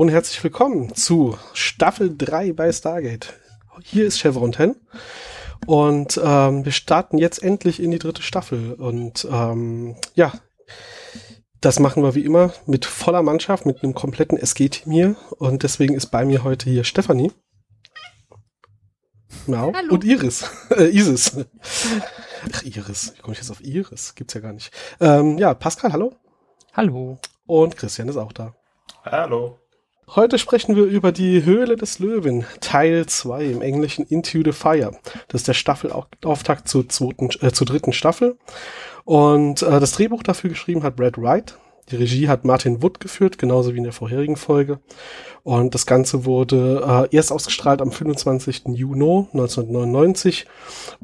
Hallo und herzlich willkommen zu Staffel 3 bei Stargate. Hier ist Chevron 10 und ähm, wir starten jetzt endlich in die dritte Staffel und ähm, ja, das machen wir wie immer mit voller Mannschaft, mit einem kompletten SG-Team hier und deswegen ist bei mir heute hier Stefanie. Genau. Hallo. Und Iris. Äh, Isis. Ach, Iris. Wie komme ich jetzt auf Iris? Gibt's ja gar nicht. Ähm, ja, Pascal, hallo. Hallo. Und Christian ist auch da. Hallo. Heute sprechen wir über die Höhle des Löwen, Teil 2 im Englischen Into the Fire. Das ist der Staffelauftakt zur zweiten, äh, zur dritten Staffel. Und äh, das Drehbuch dafür geschrieben hat Brad Wright. Die Regie hat Martin Wood geführt, genauso wie in der vorherigen Folge. Und das Ganze wurde äh, erst ausgestrahlt am 25. Juni 1999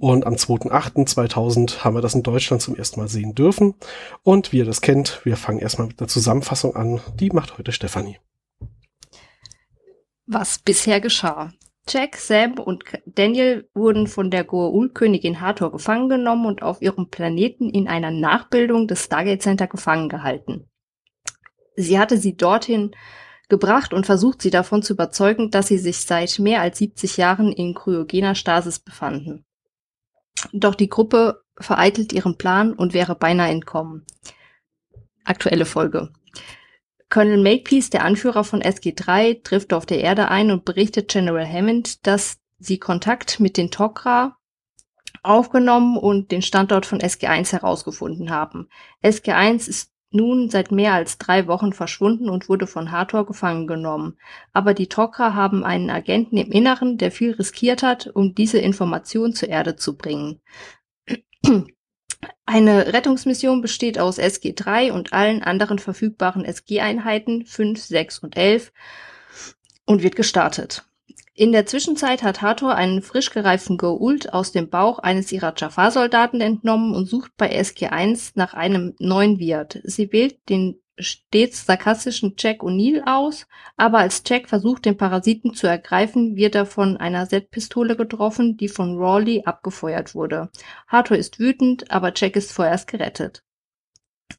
und am 2.8.2000 haben wir das in Deutschland zum ersten Mal sehen dürfen. Und wie ihr das kennt, wir fangen erstmal mit der Zusammenfassung an. Die macht heute Stefanie. Was bisher geschah. Jack, Sam und Daniel wurden von der Goa'uld-Königin Hathor gefangen genommen und auf ihrem Planeten in einer Nachbildung des Stargate Center gefangen gehalten. Sie hatte sie dorthin gebracht und versucht, sie davon zu überzeugen, dass sie sich seit mehr als 70 Jahren in kryogener Stasis befanden. Doch die Gruppe vereitelt ihren Plan und wäre beinahe entkommen. Aktuelle Folge. Colonel Makepeace, der Anführer von SG-3, trifft auf der Erde ein und berichtet General Hammond, dass sie Kontakt mit den Tok'ra aufgenommen und den Standort von SG-1 herausgefunden haben. SG-1 ist nun seit mehr als drei Wochen verschwunden und wurde von Hathor gefangen genommen. Aber die Tok'ra haben einen Agenten im Inneren, der viel riskiert hat, um diese Information zur Erde zu bringen. Eine Rettungsmission besteht aus SG-3 und allen anderen verfügbaren SG-Einheiten 5, 6 und 11 und wird gestartet. In der Zwischenzeit hat Hathor einen frisch gereiften Goa'uld aus dem Bauch eines ihrer Jafar-Soldaten entnommen und sucht bei SG-1 nach einem neuen Wirt. Sie wählt den stets sarkastischen Jack O'Neill aus, aber als Jack versucht, den Parasiten zu ergreifen, wird er von einer Z-Pistole getroffen, die von Rawley abgefeuert wurde. Hathor ist wütend, aber Jack ist vorerst gerettet.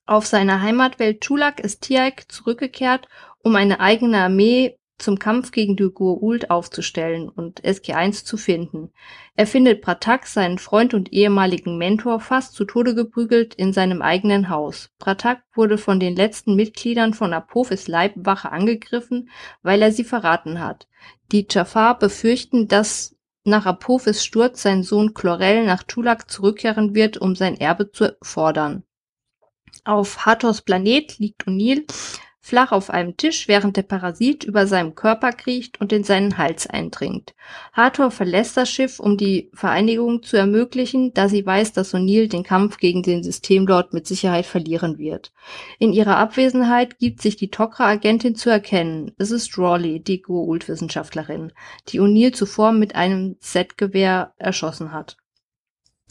Auf seiner Heimatwelt Chulak ist Tiaik zurückgekehrt, um eine eigene Armee zum Kampf gegen die Goa'uld aufzustellen und SG-1 zu finden. Er findet Bratak, seinen Freund und ehemaligen Mentor, fast zu Tode geprügelt in seinem eigenen Haus. Bratak wurde von den letzten Mitgliedern von Apophis Leibwache angegriffen, weil er sie verraten hat. Die Jafar befürchten, dass nach Apophis Sturz sein Sohn Chlorel nach Tulak zurückkehren wird, um sein Erbe zu fordern. Auf Hathors Planet liegt O'Neill, flach auf einem Tisch, während der Parasit über seinem Körper kriecht und in seinen Hals eindringt. Hathor verlässt das Schiff, um die Vereinigung zu ermöglichen, da sie weiß, dass O'Neill den Kampf gegen den Systemlord mit Sicherheit verlieren wird. In ihrer Abwesenheit gibt sich die Tok'ra-Agentin zu erkennen. Es ist Rawley, die Goa'uld-Wissenschaftlerin, die O'Neill zuvor mit einem Z-Gewehr erschossen hat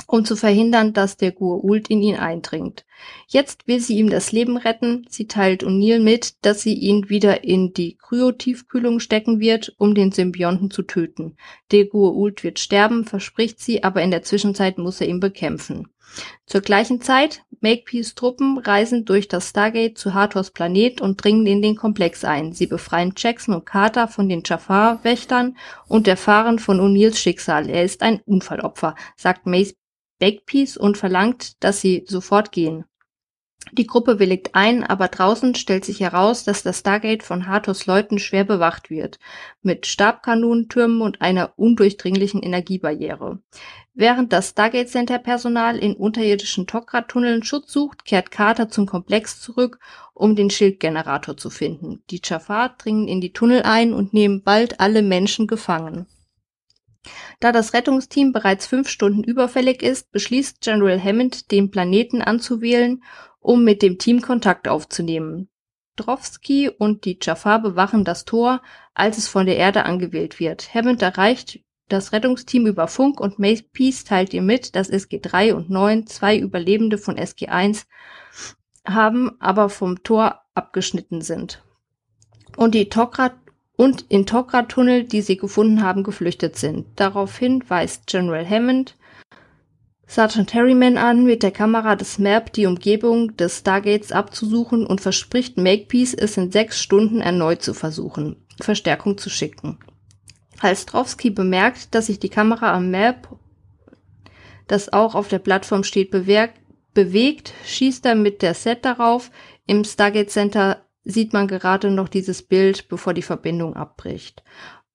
um zu verhindern, dass der Goa'uld in ihn eindringt. Jetzt will sie ihm das Leben retten. Sie teilt O'Neill mit, dass sie ihn wieder in die Kryotiefkühlung stecken wird, um den Symbionten zu töten. Der Goa'uld wird sterben, verspricht sie, aber in der Zwischenzeit muss er ihn bekämpfen. Zur gleichen Zeit, Makepeace Truppen reisen durch das Stargate zu Hathors Planet und dringen in den Komplex ein. Sie befreien Jackson und Carter von den Jafar-Wächtern und erfahren von O'Neills Schicksal. Er ist ein Unfallopfer, sagt Bakepeace und verlangt, dass sie sofort gehen. Die Gruppe willigt ein, aber draußen stellt sich heraus, dass das Stargate von Hathors Leuten schwer bewacht wird, mit Stabkanonentürmen und einer undurchdringlichen Energiebarriere. Während das Stargate Center Personal in unterirdischen Tok'ra-Tunneln Schutz sucht, kehrt Carter zum Komplex zurück, um den Schildgenerator zu finden. Die Jafar dringen in die Tunnel ein und nehmen bald alle Menschen gefangen. Da das Rettungsteam bereits fünf Stunden überfällig ist, beschließt General Hammond, den Planeten anzuwählen, um mit dem Team Kontakt aufzunehmen. Drowski und die Jafar bewachen das Tor, als es von der Erde angewählt wird. Hammond erreicht das Rettungsteam über Funk und Makepeace teilt ihr mit, dass SG-3 und 9 zwei Überlebende von SG-1 haben, aber vom Tor abgeschnitten sind. Und die Tok'ra und in Tok'ra-Tunnel, die sie gefunden haben, geflüchtet sind. Daraufhin weist General Hammond Sergeant Harryman an, mit der Kamera des Map die Umgebung des Stargates abzusuchen und verspricht Makepeace, es in sechs Stunden erneut zu versuchen, Verstärkung zu schicken. Als Drowski bemerkt, dass sich die Kamera am Map, das auch auf der Plattform steht, bewegt, schießt er mit der Set darauf. Im Stargate Center sieht man gerade noch dieses Bild, bevor die Verbindung abbricht.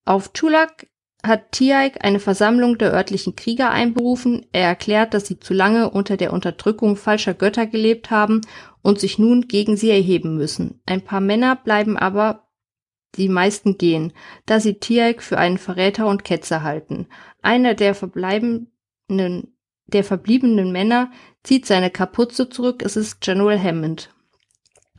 Auf Chulak hat Tiaik eine Versammlung der örtlichen Krieger einberufen. Er erklärt, dass sie zu lange unter der Unterdrückung falscher Götter gelebt haben und sich nun gegen sie erheben müssen. Ein paar Männer bleiben aber, die meisten gehen, da sie Tiaik für einen Verräter und Ketzer halten. Einer der verbleibenden, der verbliebenen Männer zieht seine Kapuze zurück. Es ist General Hammond.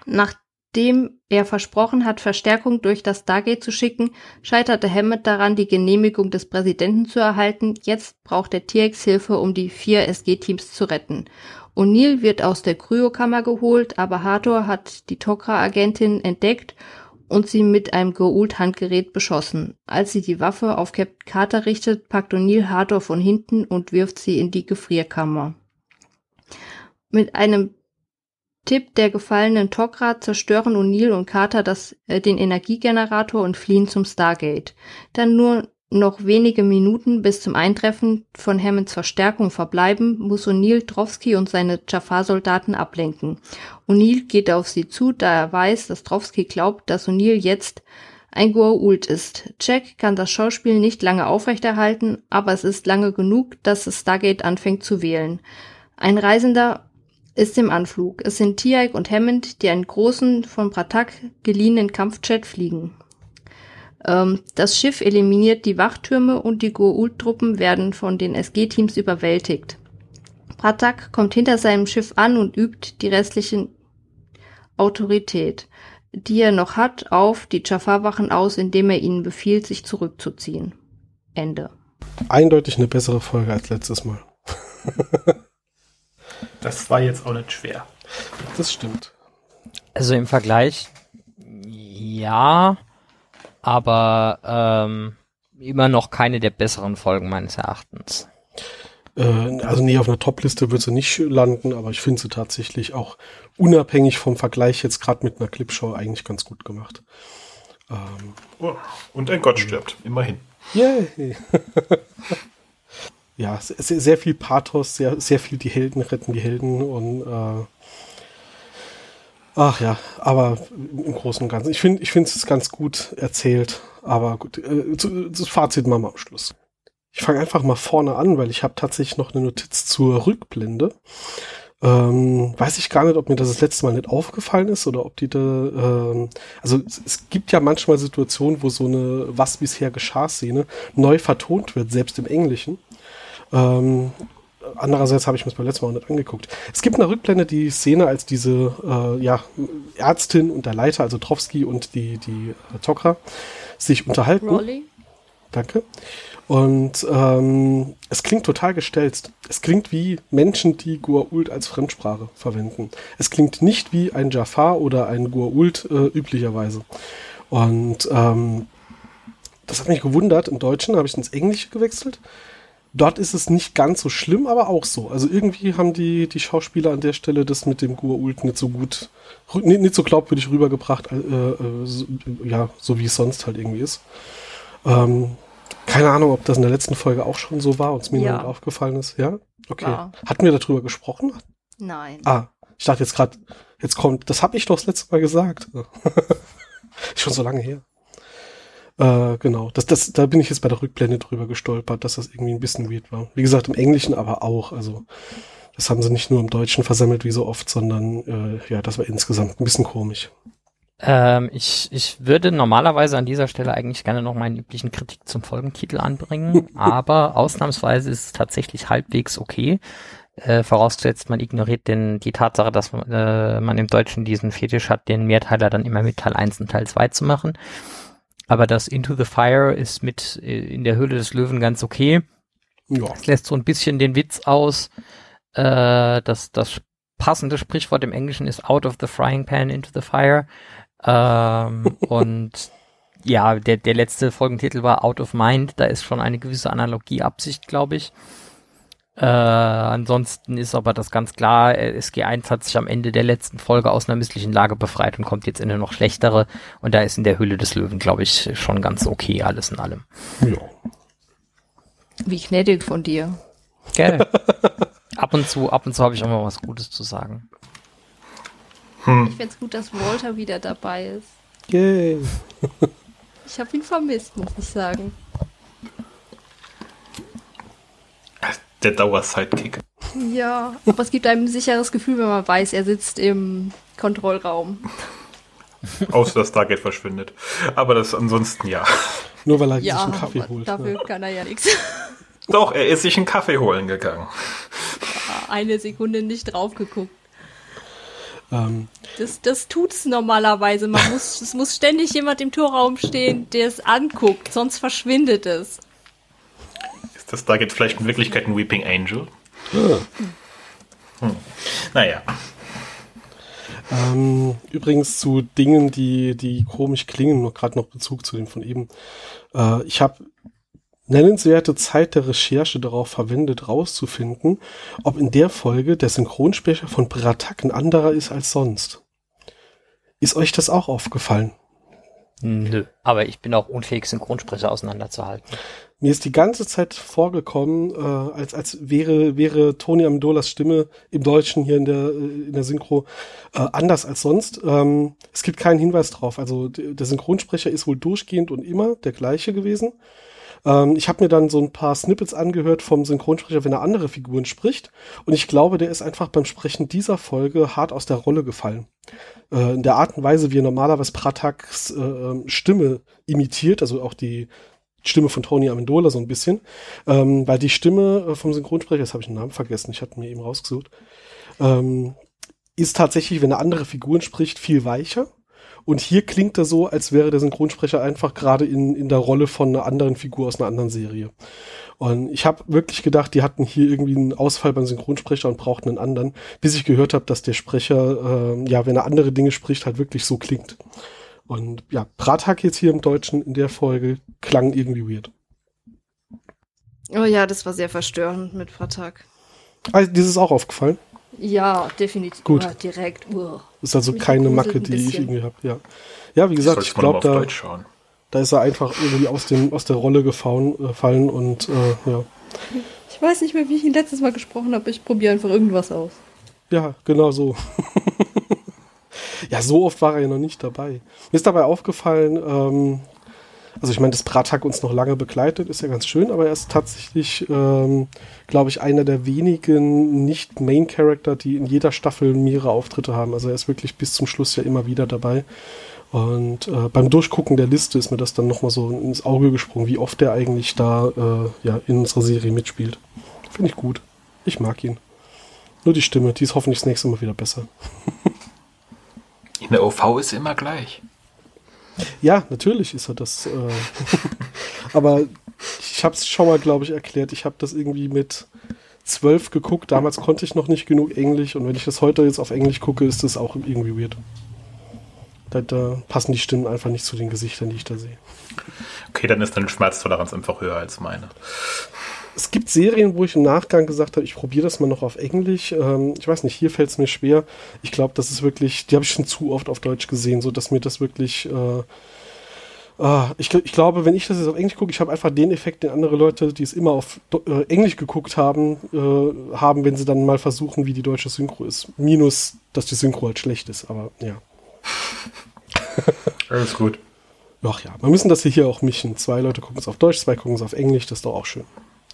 Nach dem er versprochen hat, Verstärkung durch das Stargate zu schicken, scheiterte Hammett daran, die Genehmigung des Präsidenten zu erhalten. Jetzt braucht der TX Hilfe, um die vier SG-Teams zu retten. O'Neill wird aus der Kryokammer geholt, aber Hathor hat die Tok'ra-Agentin entdeckt und sie mit einem Goa'uld-Handgerät beschossen. Als sie die Waffe auf Captain Carter richtet, packt O'Neill Hathor von hinten und wirft sie in die Gefrierkammer. Mit einem Tipp der gefallenen Tok'ra zerstören O'Neill und Carter das, äh, den Energiegenerator und fliehen zum Stargate. Dann nur noch wenige Minuten bis zum Eintreffen von Hammonds Verstärkung verbleiben, muss O'Neill Drowski und seine Jafar-Soldaten ablenken. O'Neill geht auf sie zu, da er weiß, dass Drowski glaubt, dass O'Neill jetzt ein Goa'uld ist. Jack kann das Schauspiel nicht lange aufrechterhalten, aber es ist lange genug, dass das Stargate anfängt zu wählen. Ein Reisender ist im Anflug. Es sind Tiaik und Hammond, die einen großen, von Pratak geliehenen Kampfjet fliegen. Ähm, das Schiff eliminiert die Wachtürme und die Goa'uld-Truppen werden von den SG-Teams überwältigt. Pratak kommt hinter seinem Schiff an und übt die restlichen Autorität, die er noch hat, auf die Jafar-Wachen aus, indem er ihnen befiehlt, sich zurückzuziehen. Ende. Eindeutig eine bessere Folge als letztes Mal. Das war jetzt auch nicht schwer. Das stimmt. Also im Vergleich, ja, aber ähm, immer noch keine der besseren Folgen meines Erachtens. Äh, also nee, auf einer Top-Liste wird sie nicht landen, aber ich finde sie tatsächlich auch unabhängig vom Vergleich jetzt gerade mit einer Clipshow eigentlich ganz gut gemacht. Ähm, oh, und ein Gott stirbt, immerhin. Yay! ja, sehr, sehr viel Pathos, sehr, sehr viel die Helden retten die Helden und äh, ach ja, aber im Großen und Ganzen. Ich finde, ich es ganz gut erzählt, aber gut, äh, das Fazit machen wir am Schluss. Ich fange einfach mal vorne an, weil ich habe tatsächlich noch eine Notiz zur Rückblende. Ähm, weiß ich gar nicht, ob mir das das letzte Mal nicht aufgefallen ist oder ob die da, ähm, also es, es, gibt ja manchmal Situationen, wo so eine Was bisher geschah Szene neu vertont wird, selbst im Englischen. Ähm, andererseits habe ich mir das beim letzten Mal nicht angeguckt. Es gibt eine Rückblende die Szene, als diese äh, ja, Ärztin und der Leiter, also Trowski und die, die äh, Tokra, sich unterhalten. Rolli. Danke. Und ähm, es klingt total gestelzt. Es klingt wie Menschen, die Goa'uld als Fremdsprache verwenden. Es klingt nicht wie ein Jafar oder ein Goa'uld äh, üblicherweise. Und ähm, das hat mich gewundert. Im Deutschen habe ich ins Englische gewechselt. Dort ist es nicht ganz so schlimm, aber auch so. Also irgendwie haben die, die Schauspieler an der Stelle das mit dem Gua'uld nicht so gut, nicht, nicht so glaubwürdig rübergebracht, äh, äh, so, ja, so wie es sonst halt irgendwie ist. Ähm, keine Ahnung, ob das in der letzten Folge auch schon so war und es mir ja. nicht aufgefallen ist. Ja? Okay. War. Hatten wir darüber gesprochen? Nein. Ah, ich dachte jetzt gerade, jetzt kommt, das habe ich doch das letzte Mal gesagt. schon so lange her. Äh, genau, das, das, da bin ich jetzt bei der Rückblende drüber gestolpert, dass das irgendwie ein bisschen weird war. Wie gesagt, im Englischen aber auch. Also das haben sie nicht nur im Deutschen versammelt wie so oft, sondern äh, ja, das war insgesamt ein bisschen komisch. Ähm, ich, ich würde normalerweise an dieser Stelle eigentlich gerne noch meinen üblichen Kritik zum Folgentitel anbringen, aber ausnahmsweise ist es tatsächlich halbwegs okay. Äh, vorausgesetzt, man ignoriert den, die Tatsache, dass man, äh, man im Deutschen diesen Fetisch hat, den Mehrteiler dann immer mit Teil 1 und Teil 2 zu machen. Aber das Into the Fire ist mit äh, in der Höhle des Löwen ganz okay. Ja. Es lässt so ein bisschen den Witz aus. Äh, das, das passende Sprichwort im Englischen ist out of the frying pan into the fire. Ähm, und ja, der, der letzte Folgentitel war Out of Mind. Da ist schon eine gewisse Analogie Absicht, glaube ich. Äh, ansonsten ist aber das ganz klar, äh, SG1 hat sich am Ende der letzten Folge aus einer misslichen Lage befreit und kommt jetzt in eine noch schlechtere. Und da ist in der Hülle des Löwen, glaube ich, schon ganz okay, alles in allem. Ja. Wie gnädig von dir. Gell? ab und zu, ab und zu habe ich auch mal was Gutes zu sagen. Hm. Ich find's gut, dass Walter wieder dabei ist. Yay. ich habe ihn vermisst, muss ich sagen. Der Dauer-Sidekick. Ja, aber es gibt einem ein sicheres Gefühl, wenn man weiß, er sitzt im Kontrollraum. Außer dass Stargate verschwindet. Aber das ansonsten ja. Nur weil er ja, sich einen Kaffee holt. Dafür ja. kann er ja nichts. Doch, er ist sich einen Kaffee holen gegangen. Eine Sekunde nicht drauf geguckt. Ähm. Das, das tut's normalerweise. Man muss, es muss ständig jemand im Torraum stehen, der es anguckt, sonst verschwindet es. Ist das Stargate vielleicht in Wirklichkeit ein Weeping Angel? Ja. Hm. Naja. Ähm, übrigens zu Dingen, die, die komisch klingen, noch gerade noch Bezug zu dem von eben. Äh, ich habe nennenswerte Zeit der Recherche darauf verwendet, rauszufinden, ob in der Folge der Synchronsprecher von Bratak ein anderer ist als sonst. Ist euch das auch aufgefallen? Nö, aber ich bin auch unfähig, Synchronsprecher auseinanderzuhalten. Mir ist die ganze Zeit vorgekommen, äh, als, als wäre, wäre Tony Amendolas Stimme im Deutschen hier in der, äh, in der Synchro äh, anders als sonst. Ähm, es gibt keinen Hinweis drauf. Also der Synchronsprecher ist wohl durchgehend und immer der gleiche gewesen. Ähm, ich habe mir dann so ein paar Snippets angehört vom Synchronsprecher, wenn er andere Figuren spricht. Und ich glaube, der ist einfach beim Sprechen dieser Folge hart aus der Rolle gefallen. Äh, in der Art und Weise, wie er normalerweise Prataks äh, ähm, Stimme imitiert, also auch die Stimme von Tony Amendola so ein bisschen, ähm, weil die Stimme äh, vom Synchronsprecher, das habe ich den Namen vergessen, ich hatte mir eben rausgesucht, ähm, ist tatsächlich, wenn er andere Figuren spricht, viel weicher und hier klingt er so, als wäre der Synchronsprecher einfach gerade in, in der Rolle von einer anderen Figur aus einer anderen Serie. Und ich habe wirklich gedacht, die hatten hier irgendwie einen Ausfall beim Synchronsprecher und brauchten einen anderen, bis ich gehört habe, dass der Sprecher, äh, ja, wenn er andere Dinge spricht, halt wirklich so klingt. Und ja, Brathak jetzt hier im Deutschen in der Folge klang irgendwie weird. Oh ja, das war sehr verstörend mit Brathak. Also, ah, dieses auch aufgefallen? Ja, definitiv. Gut. Oh, direkt. Uh. Ist also keine Macke, die ich irgendwie habe. Ja. ja, wie gesagt, ich glaube, da, da ist er einfach irgendwie aus, dem, aus der Rolle gefallen, äh, und äh, ja. Ich weiß nicht mehr, wie ich ihn letztes Mal gesprochen habe. Ich probiere einfach irgendwas aus. Ja, genau so. ja, so oft war er ja noch nicht dabei. Mir ist dabei aufgefallen, ähm, also ich meine, dass Pratak uns noch lange begleitet, ist ja ganz schön, aber er ist tatsächlich, ähm, glaube ich, einer der wenigen Nicht-Main-Character, die in jeder Staffel mehrere Auftritte haben. Also er ist wirklich bis zum Schluss ja immer wieder dabei. Und äh, beim Durchgucken der Liste ist mir das dann nochmal so ins Auge gesprungen, wie oft er eigentlich da äh, ja, in unserer Serie mitspielt. Finde ich gut. Ich mag ihn. Nur die Stimme, die ist hoffentlich das nächste Mal wieder besser. in der OV ist immer gleich. Ja, natürlich ist er das. Äh, aber ich habe es schon mal, glaube ich, erklärt. Ich habe das irgendwie mit zwölf geguckt. Damals konnte ich noch nicht genug Englisch und wenn ich das heute jetzt auf Englisch gucke, ist das auch irgendwie weird. Da, da passen die Stimmen einfach nicht zu den Gesichtern, die ich da sehe. Okay, dann ist deine Schmerztoleranz einfach höher als meine es gibt Serien, wo ich im Nachgang gesagt habe, ich probiere das mal noch auf Englisch. Ähm, ich weiß nicht, hier fällt es mir schwer. Ich glaube, das ist wirklich, die habe ich schon zu oft auf Deutsch gesehen, so dass mir das wirklich. Äh, äh, ich, ich, glaube, wenn ich das jetzt auf Englisch gucke, ich habe einfach den Effekt, den andere Leute, die es immer auf äh, Englisch geguckt haben, äh, haben, wenn sie dann mal versuchen, wie die deutsche Synchro ist. Minus, dass die Synchro halt schlecht ist, aber ja. Alles gut. Ach ja, wir müssen das hier auch mischen. Zwei Leute gucken es auf Deutsch, zwei gucken es auf Englisch, das ist doch auch schön.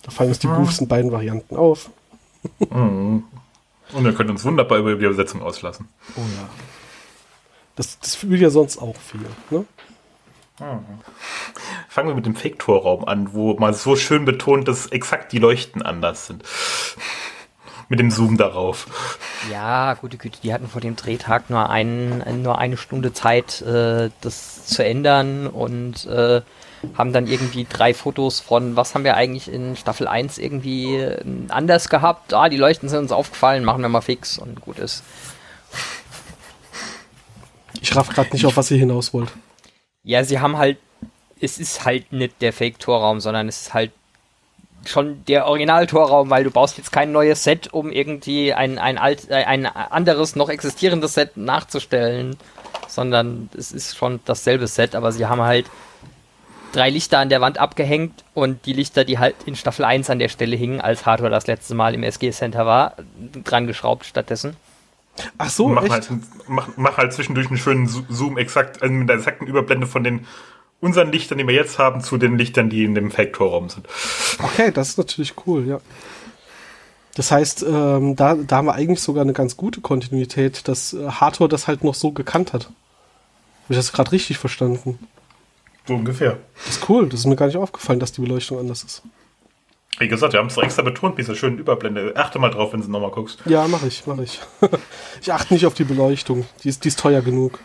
Da fallen uns die Goofs in beiden Varianten auf. Mhm. Und wir können uns wunderbar über die Übersetzung auslassen. Oh ja. Das, das fühlt ja sonst auch viel, ne? Mhm. Fangen wir mit dem Fake-Torraum an, wo man so schön betont, dass exakt die Leuchten anders sind. mit dem Zoom darauf. Ja, gute Güte, die hatten vor dem Drehtag nur, einen, nur eine Stunde Zeit, äh, das zu ändern und äh, haben dann irgendwie drei Fotos von, was haben wir eigentlich in Staffel 1 irgendwie äh, anders gehabt? Ah, die Leuchten sind uns aufgefallen, machen wir mal fix und gut ist. Ich raff gerade nicht, auf was ihr hinaus wollt. Ja, sie haben halt, es ist halt nicht der Fake-Torraum, sondern es ist halt schon der Original-Torraum, weil du baust jetzt kein neues Set, um irgendwie ein, ein, alt, äh, ein anderes, noch existierendes Set nachzustellen, sondern es ist schon dasselbe Set, aber sie haben halt drei Lichter an der Wand abgehängt und die Lichter, die halt in Staffel 1 an der Stelle hingen, als Hardware das letzte Mal im SG Center war, dran geschraubt stattdessen. Ach so, mach, echt? halt, mach, mach halt zwischendurch einen schönen Zoom exakt, also mit der exakten Überblende von den unseren Lichtern, die wir jetzt haben, zu den Lichtern, die in dem Fake-Torraum sind. Okay, das ist natürlich cool, ja. Das heißt, ähm, da, da haben wir eigentlich sogar eine ganz gute Kontinuität, dass äh, Hardware das halt noch so gekannt hat. Habe ich das gerade richtig verstanden? So ungefähr. Das ist cool, das ist mir gar nicht aufgefallen, dass die Beleuchtung anders ist. Wie gesagt, wir haben es doch extra betont mit dieser schönen Überblende. Achte mal drauf, wenn du nochmal guckst. Ja, mache ich, mache ich. ich achte nicht auf die Beleuchtung, die ist, die ist teuer genug.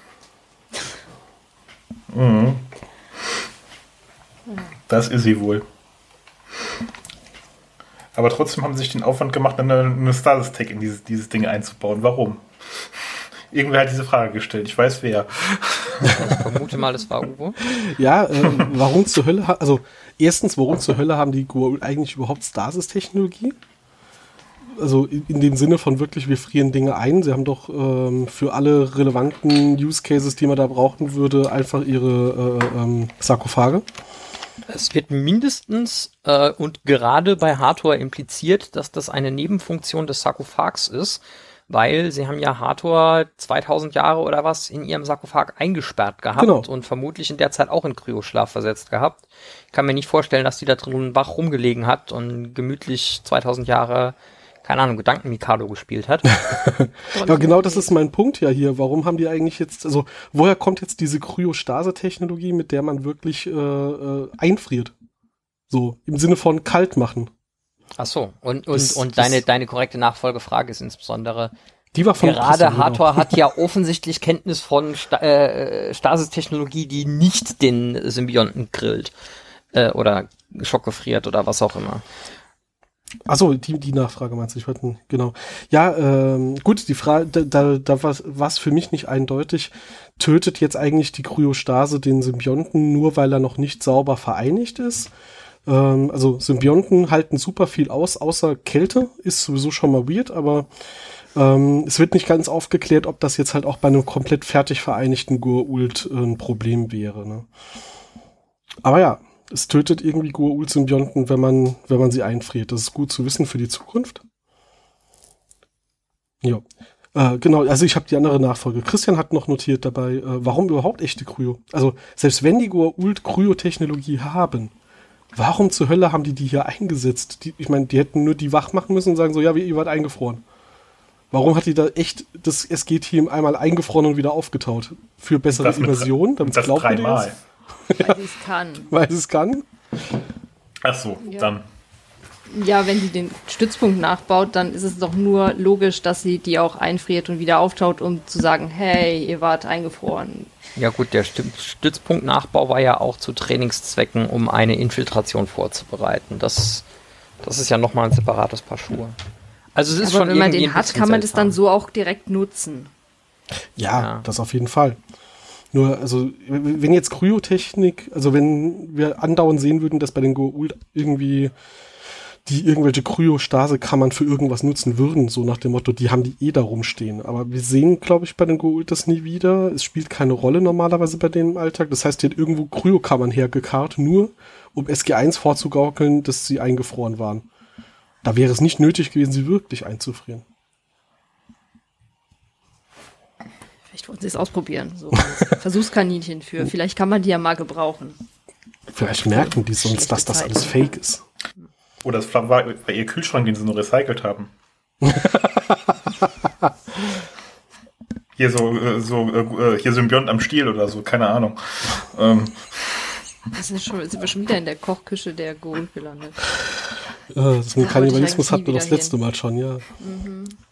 Mhm. Das ist sie wohl. Aber trotzdem haben sie sich den Aufwand gemacht, eine, eine Status-Tag in dieses, dieses Ding einzubauen. Warum? Irgendwer hat diese Frage gestellt. Ich weiß wer. Ich vermute mal, das war Uwe. Ja, äh, warum zur Hölle, also erstens, warum zur Hölle haben die Goa'uld eigentlich überhaupt Stasis-Technologie? Also in, in dem Sinne von wirklich, wir frieren Dinge ein. Sie haben doch ähm, für alle relevanten Use Cases, die man da brauchen würde, einfach ihre äh, ähm, Sarkophage. Es wird mindestens äh, und gerade bei Hathor impliziert, dass das eine Nebenfunktion des Sarkophags ist, weil sie haben ja Hathor 2000 Jahre oder was in ihrem Sarkophag eingesperrt gehabt Genau. und vermutlich in der Zeit auch in Kryoschlaf versetzt gehabt. Ich kann mir nicht vorstellen, dass die da drin wach rumgelegen hat und gemütlich 2000 Jahre, keine Ahnung, Gedanken-Mikado gespielt hat. Ja, genau das ist mein Punkt ja hier. Warum haben die eigentlich jetzt, also woher kommt jetzt diese Kryostase-Technologie, mit der man wirklich äh, äh, einfriert? So, im Sinne von kalt machen. Ach so, und, und, Das- und das- deine, deine korrekte Nachfolgefrage ist insbesondere, Die war von Gerade Christian, genau. Hathor hat ja offensichtlich Kenntnis von Sta äh, Stasis-Technologie, die nicht den Symbionten grillt äh, oder schockgefriert oder was auch immer. Achso, die, die Nachfrage meinst du, ich wollte, genau. Ja, ähm, gut, die Frage, da, da, da war es für mich nicht eindeutig. Tötet jetzt eigentlich die Kryostase den Symbionten nur, weil er noch nicht sauber vereinigt ist? Ähm, also Symbionten halten super viel aus, außer Kälte, ist sowieso schon mal weird, aber ähm, es wird nicht ganz aufgeklärt, ob das jetzt halt auch bei einem komplett fertig vereinigten Goa'uld äh, ein Problem wäre. Ne? Aber ja, es tötet irgendwie Goa'uld-Symbionten, wenn man, wenn man sie einfriert. Das ist gut zu wissen für die Zukunft. Ja. Äh, genau, also ich habe die andere Nachfolge. Christian hat noch notiert dabei, äh, warum überhaupt echte Kryo? Also selbst wenn die Goa'uld Kryo-Technologie haben, warum zur Hölle haben die die hier eingesetzt? Die, ich meine, die hätten nur die wach machen müssen und sagen so, ja, ihr wart eingefroren. Warum hat die da echt das SG-Team einmal eingefroren und wieder aufgetaut? Für bessere Das Immersion, damit Das glaubt ihr dreimal. Weil sie es kann. weil es kann. Ach so, Ja. dann. Ja, wenn sie den Stützpunkt nachbaut, dann ist es doch nur logisch, dass sie die auch einfriert und wieder auftaut, um zu sagen, hey, ihr wart eingefroren. Ja gut, der Stü- Stützpunktnachbau war ja auch zu Trainingszwecken, um eine Infiltration vorzubereiten. Das, das ist ja nochmal ein separates Paar Schuhe. Also es ist Aber schon wenn man den hat, kann man das dann seltsam. so auch direkt nutzen. Ja, Ja. das auf jeden Fall. Nur, also, wenn jetzt Kryotechnik, also wenn wir andauernd sehen würden, dass bei den Goa'uld irgendwie die irgendwelche Kryostase-Kammern für irgendwas nutzen würden, so nach dem Motto, die haben die eh da rumstehen. Aber wir sehen, glaube ich, bei den Goa'uld das nie wieder. Es spielt keine Rolle normalerweise bei denen im Alltag. Das heißt, die hat irgendwo Kryokammern hergekarrt, nur um SG1 vorzugaukeln, dass sie eingefroren waren. Da wäre es nicht nötig gewesen, sie wirklich einzufrieren. Vielleicht wollten sie es ausprobieren. So Versuchskaninchen für. Vielleicht kann man die ja mal gebrauchen. Vielleicht merken die sonst, dass das alles fake ist. Oder es war war ihr Kühlschrank, den sie nur recycelt haben. hier so, äh, so äh, hier Symbiont am Stiel oder so, keine Ahnung. Ähm, Das ist schon, sind wir schon wieder in der Kochküche der Gold gelandet. Äh, das mit Da Kannibalismus hatten wir das letzte Mal schon, ja.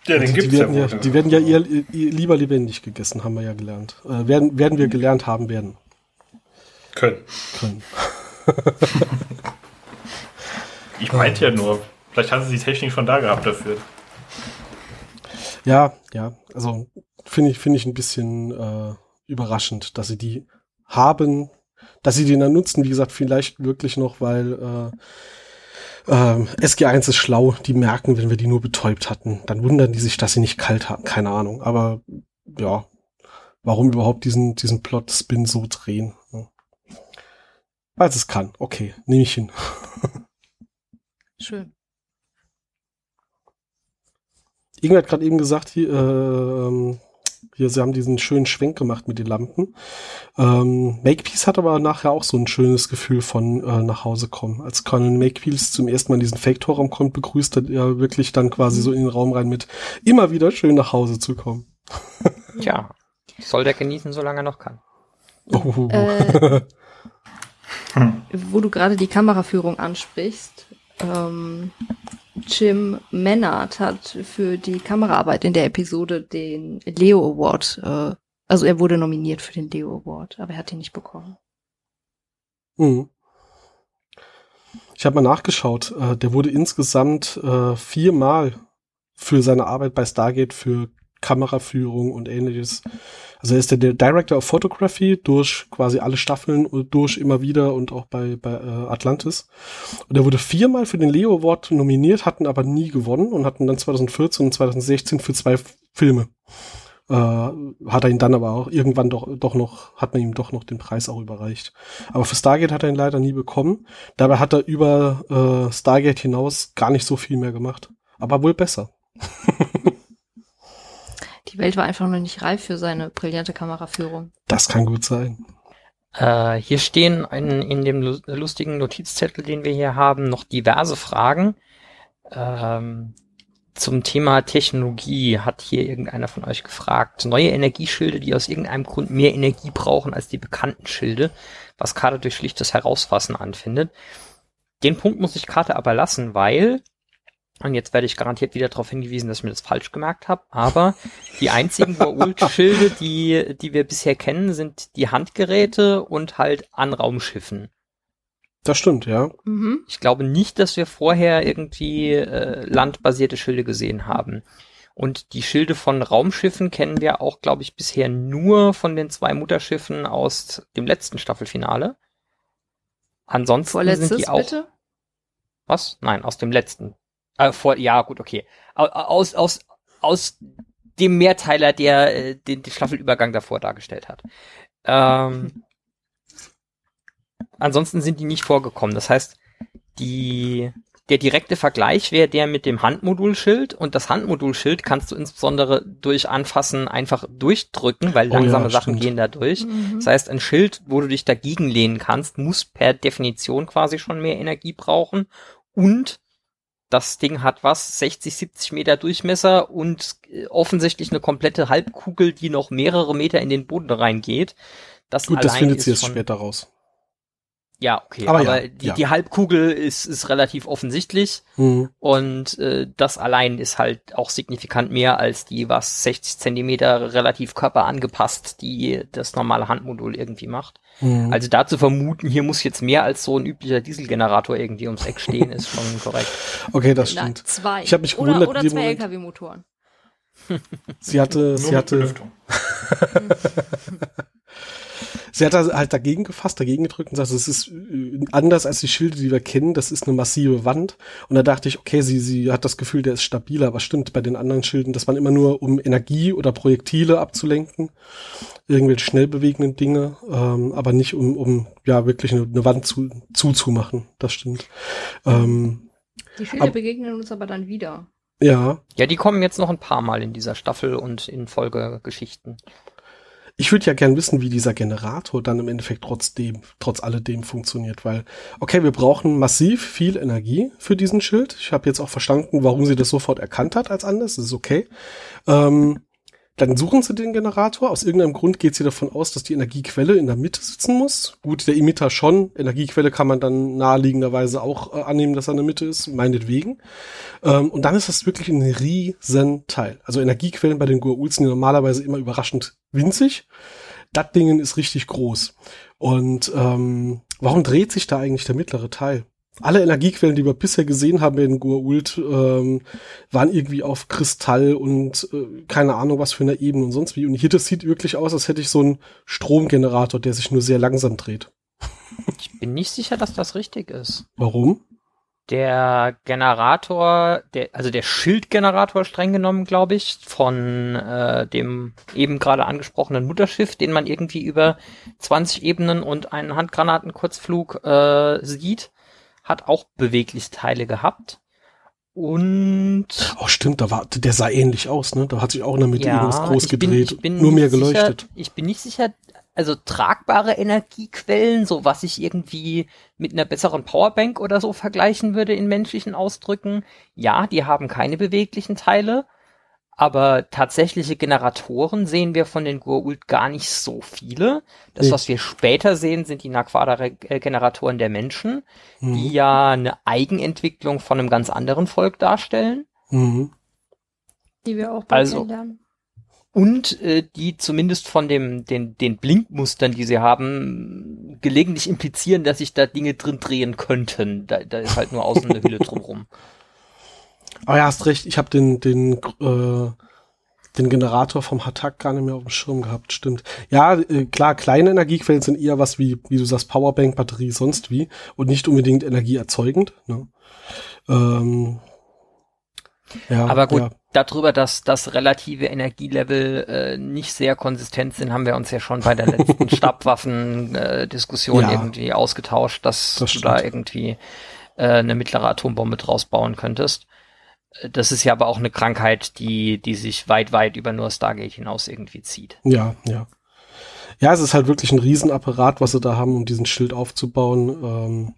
ja, den die, gibt's die, ja werden ja, wohl. die werden ja eher, eher lieber lebendig gegessen, haben wir ja gelernt. Äh, werden, werden wir gelernt haben werden können. können. Ich meinte ja nur, vielleicht haben sie die Technik schon da gehabt dafür. Ja, ja, also finde ich, finde ich ein bisschen äh, überraschend, dass sie die haben, dass sie die dann nutzen, wie gesagt, vielleicht wirklich noch, weil äh, Ähm, SG1 ist schlau, die merken, wenn wir die nur betäubt hatten. Dann wundern die sich, dass sie nicht kalt hatten, keine Ahnung. Aber ja, warum überhaupt diesen, diesen Plot-Spin so drehen? Ja. Weil es kann, okay, nehme ich hin. Schön. Irgendwer hat gerade eben gesagt, hier, äh, hier, sie haben diesen schönen Schwenk gemacht mit den Lampen. Ähm, Makepeace hat aber nachher auch so ein schönes Gefühl von äh, nach Hause kommen. Als Colonel Makepeace zum ersten Mal in diesen Fake-Torraum kommt, begrüßt er ja wirklich dann quasi so in den Raum rein mit immer wieder schön nach Hause zu kommen. Tja, soll der genießen, solange er noch kann. Oh. Äh, wo du gerade die Kameraführung ansprichst, ähm, Jim Mennard hat für die Kameraarbeit in der Episode den Leo Award, äh, also er wurde nominiert für den Leo Award, aber er hat ihn nicht bekommen. Mhm. Ich habe mal nachgeschaut, äh, der wurde insgesamt äh, viermal für seine Arbeit bei Stargate für Kameraführung und ähnliches. Also er ist der, Director of Photography durch quasi alle Staffeln und durch immer wieder und auch bei, bei äh, Atlantis. Und er wurde viermal für den Leo Award nominiert, hatten aber nie gewonnen und hatten dann 2014 und 2016 für zwei Filme. Äh, hat er ihn dann aber auch irgendwann doch, doch noch, hat man ihm doch noch den Preis auch überreicht. Aber für Stargate hat er ihn leider nie bekommen. Dabei hat er über äh, Stargate hinaus gar nicht so viel mehr gemacht. Aber wohl besser. Die Welt war einfach noch nicht reif für seine brillante Kameraführung. Das kann gut sein. Äh, hier stehen in, in dem lu- lustigen Notizzettel, den wir hier haben, noch diverse Fragen. Ähm, zum Thema Technologie hat hier irgendeiner von euch gefragt. Neue Energieschilde, die aus irgendeinem Grund mehr Energie brauchen als die bekannten Schilde, was Karte durch schlichtes Herausfassen anfindet. Den Punkt muss ich Karte aber lassen, weil, und jetzt werde ich garantiert wieder darauf hingewiesen, dass ich mir das falsch gemerkt habe, aber die einzigen Goa'uld-Schilde, die, die wir bisher kennen, sind die Handgeräte und halt an Raumschiffen. Das stimmt, ja. Mhm. Ich glaube nicht, dass wir vorher irgendwie äh, landbasierte Schilde gesehen haben. Und die Schilde von Raumschiffen kennen wir auch, glaube ich, bisher nur von den zwei Mutterschiffen aus dem letzten Staffelfinale. Ansonsten Vorletztes, sind die auch. bitte? Was? Nein, aus dem letzten. Äh, vor, ja, gut, okay. Au- Aus, aus, aus dem Mehrteiler, der äh, den, den Staffelübergang davor dargestellt hat. Ähm, ansonsten sind die nicht vorgekommen. Das heißt, die, der direkte Vergleich wäre der mit dem Handmodulschild und das Handmodulschild kannst du insbesondere durch Anfassen einfach durchdrücken, weil Oh ja, langsame Sachen stimmt. gehen da durch. Mhm. Das heißt, ein Schild, wo du dich dagegen lehnen kannst, muss per Definition quasi schon mehr Energie brauchen und das Ding hat was, 60, 70 Meter Durchmesser und äh, offensichtlich eine komplette Halbkugel, die noch mehrere Meter in den Boden reingeht. Das Gut, das findet sie jetzt später raus. Ja, okay. Aber Aber, ja, die, ja. die Halbkugel ist, ist relativ offensichtlich Mhm. und äh, das allein ist halt auch signifikant mehr als die, was 60 Zentimeter relativ körperangepasst, die das normale Handmodul irgendwie macht. Mhm. Also da zu vermuten, hier muss jetzt mehr als so ein üblicher Dieselgenerator irgendwie ums Eck stehen, ist schon korrekt. okay, das stimmt. zwei. Ich hab mich oder, gewundert oder dem zwei Moment. LKW-Motoren. Sie hatte, Nur sie mit hatte. sie hat halt dagegen gefasst, dagegen gedrückt und sagt, es ist äh, anders als die Schilde, die wir kennen. Das ist eine massive Wand. Und da dachte ich, okay, sie, sie hat das Gefühl, der ist stabiler. Aber stimmt, bei den anderen Schilden, das waren immer nur, um Energie oder Projektile abzulenken. Irgendwelche schnell bewegenden Dinge, ähm, aber nicht um, um ja wirklich eine, eine Wand zu, zuzumachen. Das stimmt. Ähm, Die Schilde Ab- begegnen uns aber dann wieder. ja, Ja, die kommen jetzt noch ein paar Mal in dieser Staffel und in Folgegeschichten. Ich würde ja gern wissen, wie dieser Generator dann im Endeffekt trotzdem, trotz alledem funktioniert, weil, okay, wir brauchen massiv viel Energie für diesen Schild. Ich habe jetzt auch verstanden, warum sie das sofort erkannt hat als anders. Das ist okay. Ähm, dann suchen sie den Generator. Aus irgendeinem Grund geht sie davon aus, dass die Energiequelle in der Mitte sitzen muss. Gut, der Emitter schon. Energiequelle kann man dann naheliegenderweise auch äh, annehmen, dass er in der Mitte ist, meinetwegen. Ähm, und dann ist das wirklich ein riesen Teil. Also Energiequellen bei den Goa'uld sind normalerweise immer überraschend winzig. Das Ding ist richtig groß. Und ähm, warum dreht sich da eigentlich der mittlere Teil? Alle Energiequellen, die wir bisher gesehen haben in Goa'uld, ähm, waren irgendwie auf Kristall und äh, keine Ahnung was für eine Ebene und sonst wie. Und hier, das sieht wirklich aus, als hätte ich so einen Stromgenerator, der sich nur sehr langsam dreht. Ich bin nicht sicher, dass das richtig ist. Warum? der Generator, der, also der Schildgenerator streng genommen, glaube ich, von äh, dem eben gerade angesprochenen Mutterschiff, den man irgendwie über 20 Ebenen und einen Handgranatenkurzflug äh, sieht, hat auch Beweglichsteile gehabt. Und Oh, stimmt, da war, der sah ähnlich aus, ne? Da hat sich auch in der Mitte ja, irgendwas groß bin- gedreht, nur mehr nicht sicher- geleuchtet. Ich bin nicht sicher, also tragbare Energiequellen, so was ich irgendwie mit einer besseren Powerbank oder so vergleichen würde in menschlichen Ausdrücken. Ja, die haben keine beweglichen Teile, aber tatsächliche Generatoren sehen wir von den Goa'uld gar nicht so viele. Das, Nee. was wir später sehen, sind die Naquada-Generatoren der Menschen, Mhm. die ja eine Eigenentwicklung von einem ganz anderen Volk darstellen. Mhm. Die wir auch bald Also- kennenlernen. und äh, die zumindest von dem den den Blinkmustern, die sie haben, gelegentlich implizieren, dass sich da Dinge drin drehen könnten. Da, da ist halt nur außen eine Hülle drumrum. Aber ja, hast recht, ich habe den, den, äh, den Generator vom Hatak gar nicht mehr auf dem Schirm gehabt, stimmt. Ja, äh, klar, kleine Energiequellen sind eher was wie, wie du sagst, Powerbank, Batterie, sonst wie und nicht unbedingt energieerzeugend. Ne? Ähm, ja, Aber gut, ja. darüber, dass das relative Energielevel äh, nicht sehr konsistent sind, haben wir uns ja schon bei der letzten Stabwaffen-Diskussion Ja. irgendwie ausgetauscht, dass Das du da irgendwie äh, eine mittlere Atombombe draus bauen könntest. Das ist ja aber auch eine Krankheit, die, die sich weit, weit über nur Stargate hinaus irgendwie zieht. Ja, ja. Ja, es ist halt wirklich ein Riesenapparat, was sie da haben, um diesen Schild aufzubauen. Ähm,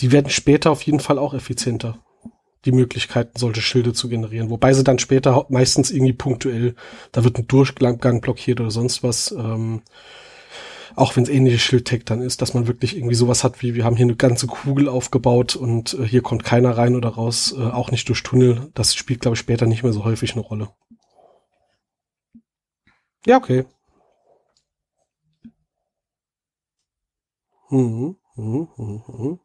die werden später auf jeden Fall auch effizienter, die Möglichkeiten, solche Schilde zu generieren. Wobei sie dann später meistens irgendwie punktuell, da wird ein Durchgang blockiert oder sonst was. Ähm, auch wenn es ähnliches Schildtech dann ist, dass man wirklich irgendwie sowas hat wie, wir haben hier eine ganze Kugel aufgebaut und äh, hier kommt keiner rein oder raus, äh, auch nicht durch Tunnel. Das spielt, glaube ich, später nicht mehr so häufig eine Rolle. Ja, okay. Mhm, mhm, mhm, mhm.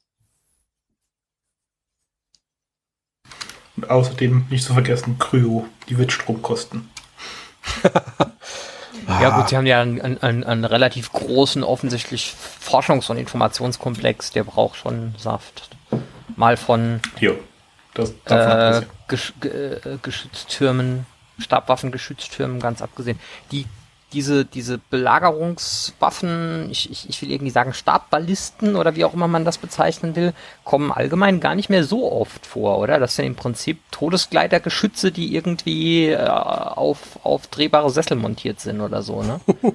Und außerdem nicht zu vergessen, Kryo, die wird Strom kosten. Ja Ah, gut, sie haben ja einen, einen, einen, relativ großen, offensichtlich Forschungs- und Informationskomplex, der braucht schon Saft. Mal von Hier, das äh. Gesch ge äh, Geschütztürmen, Stabwaffengeschütztürmen ganz abgesehen. Die diese diese Belagerungswaffen, ich, ich, ich will irgendwie sagen Stabballisten oder wie auch immer man das bezeichnen will, kommen allgemein gar nicht mehr so oft vor, oder? Das sind im Prinzip Todesgleitergeschütze, die irgendwie äh, auf auf drehbare Sessel montiert sind oder so, ne?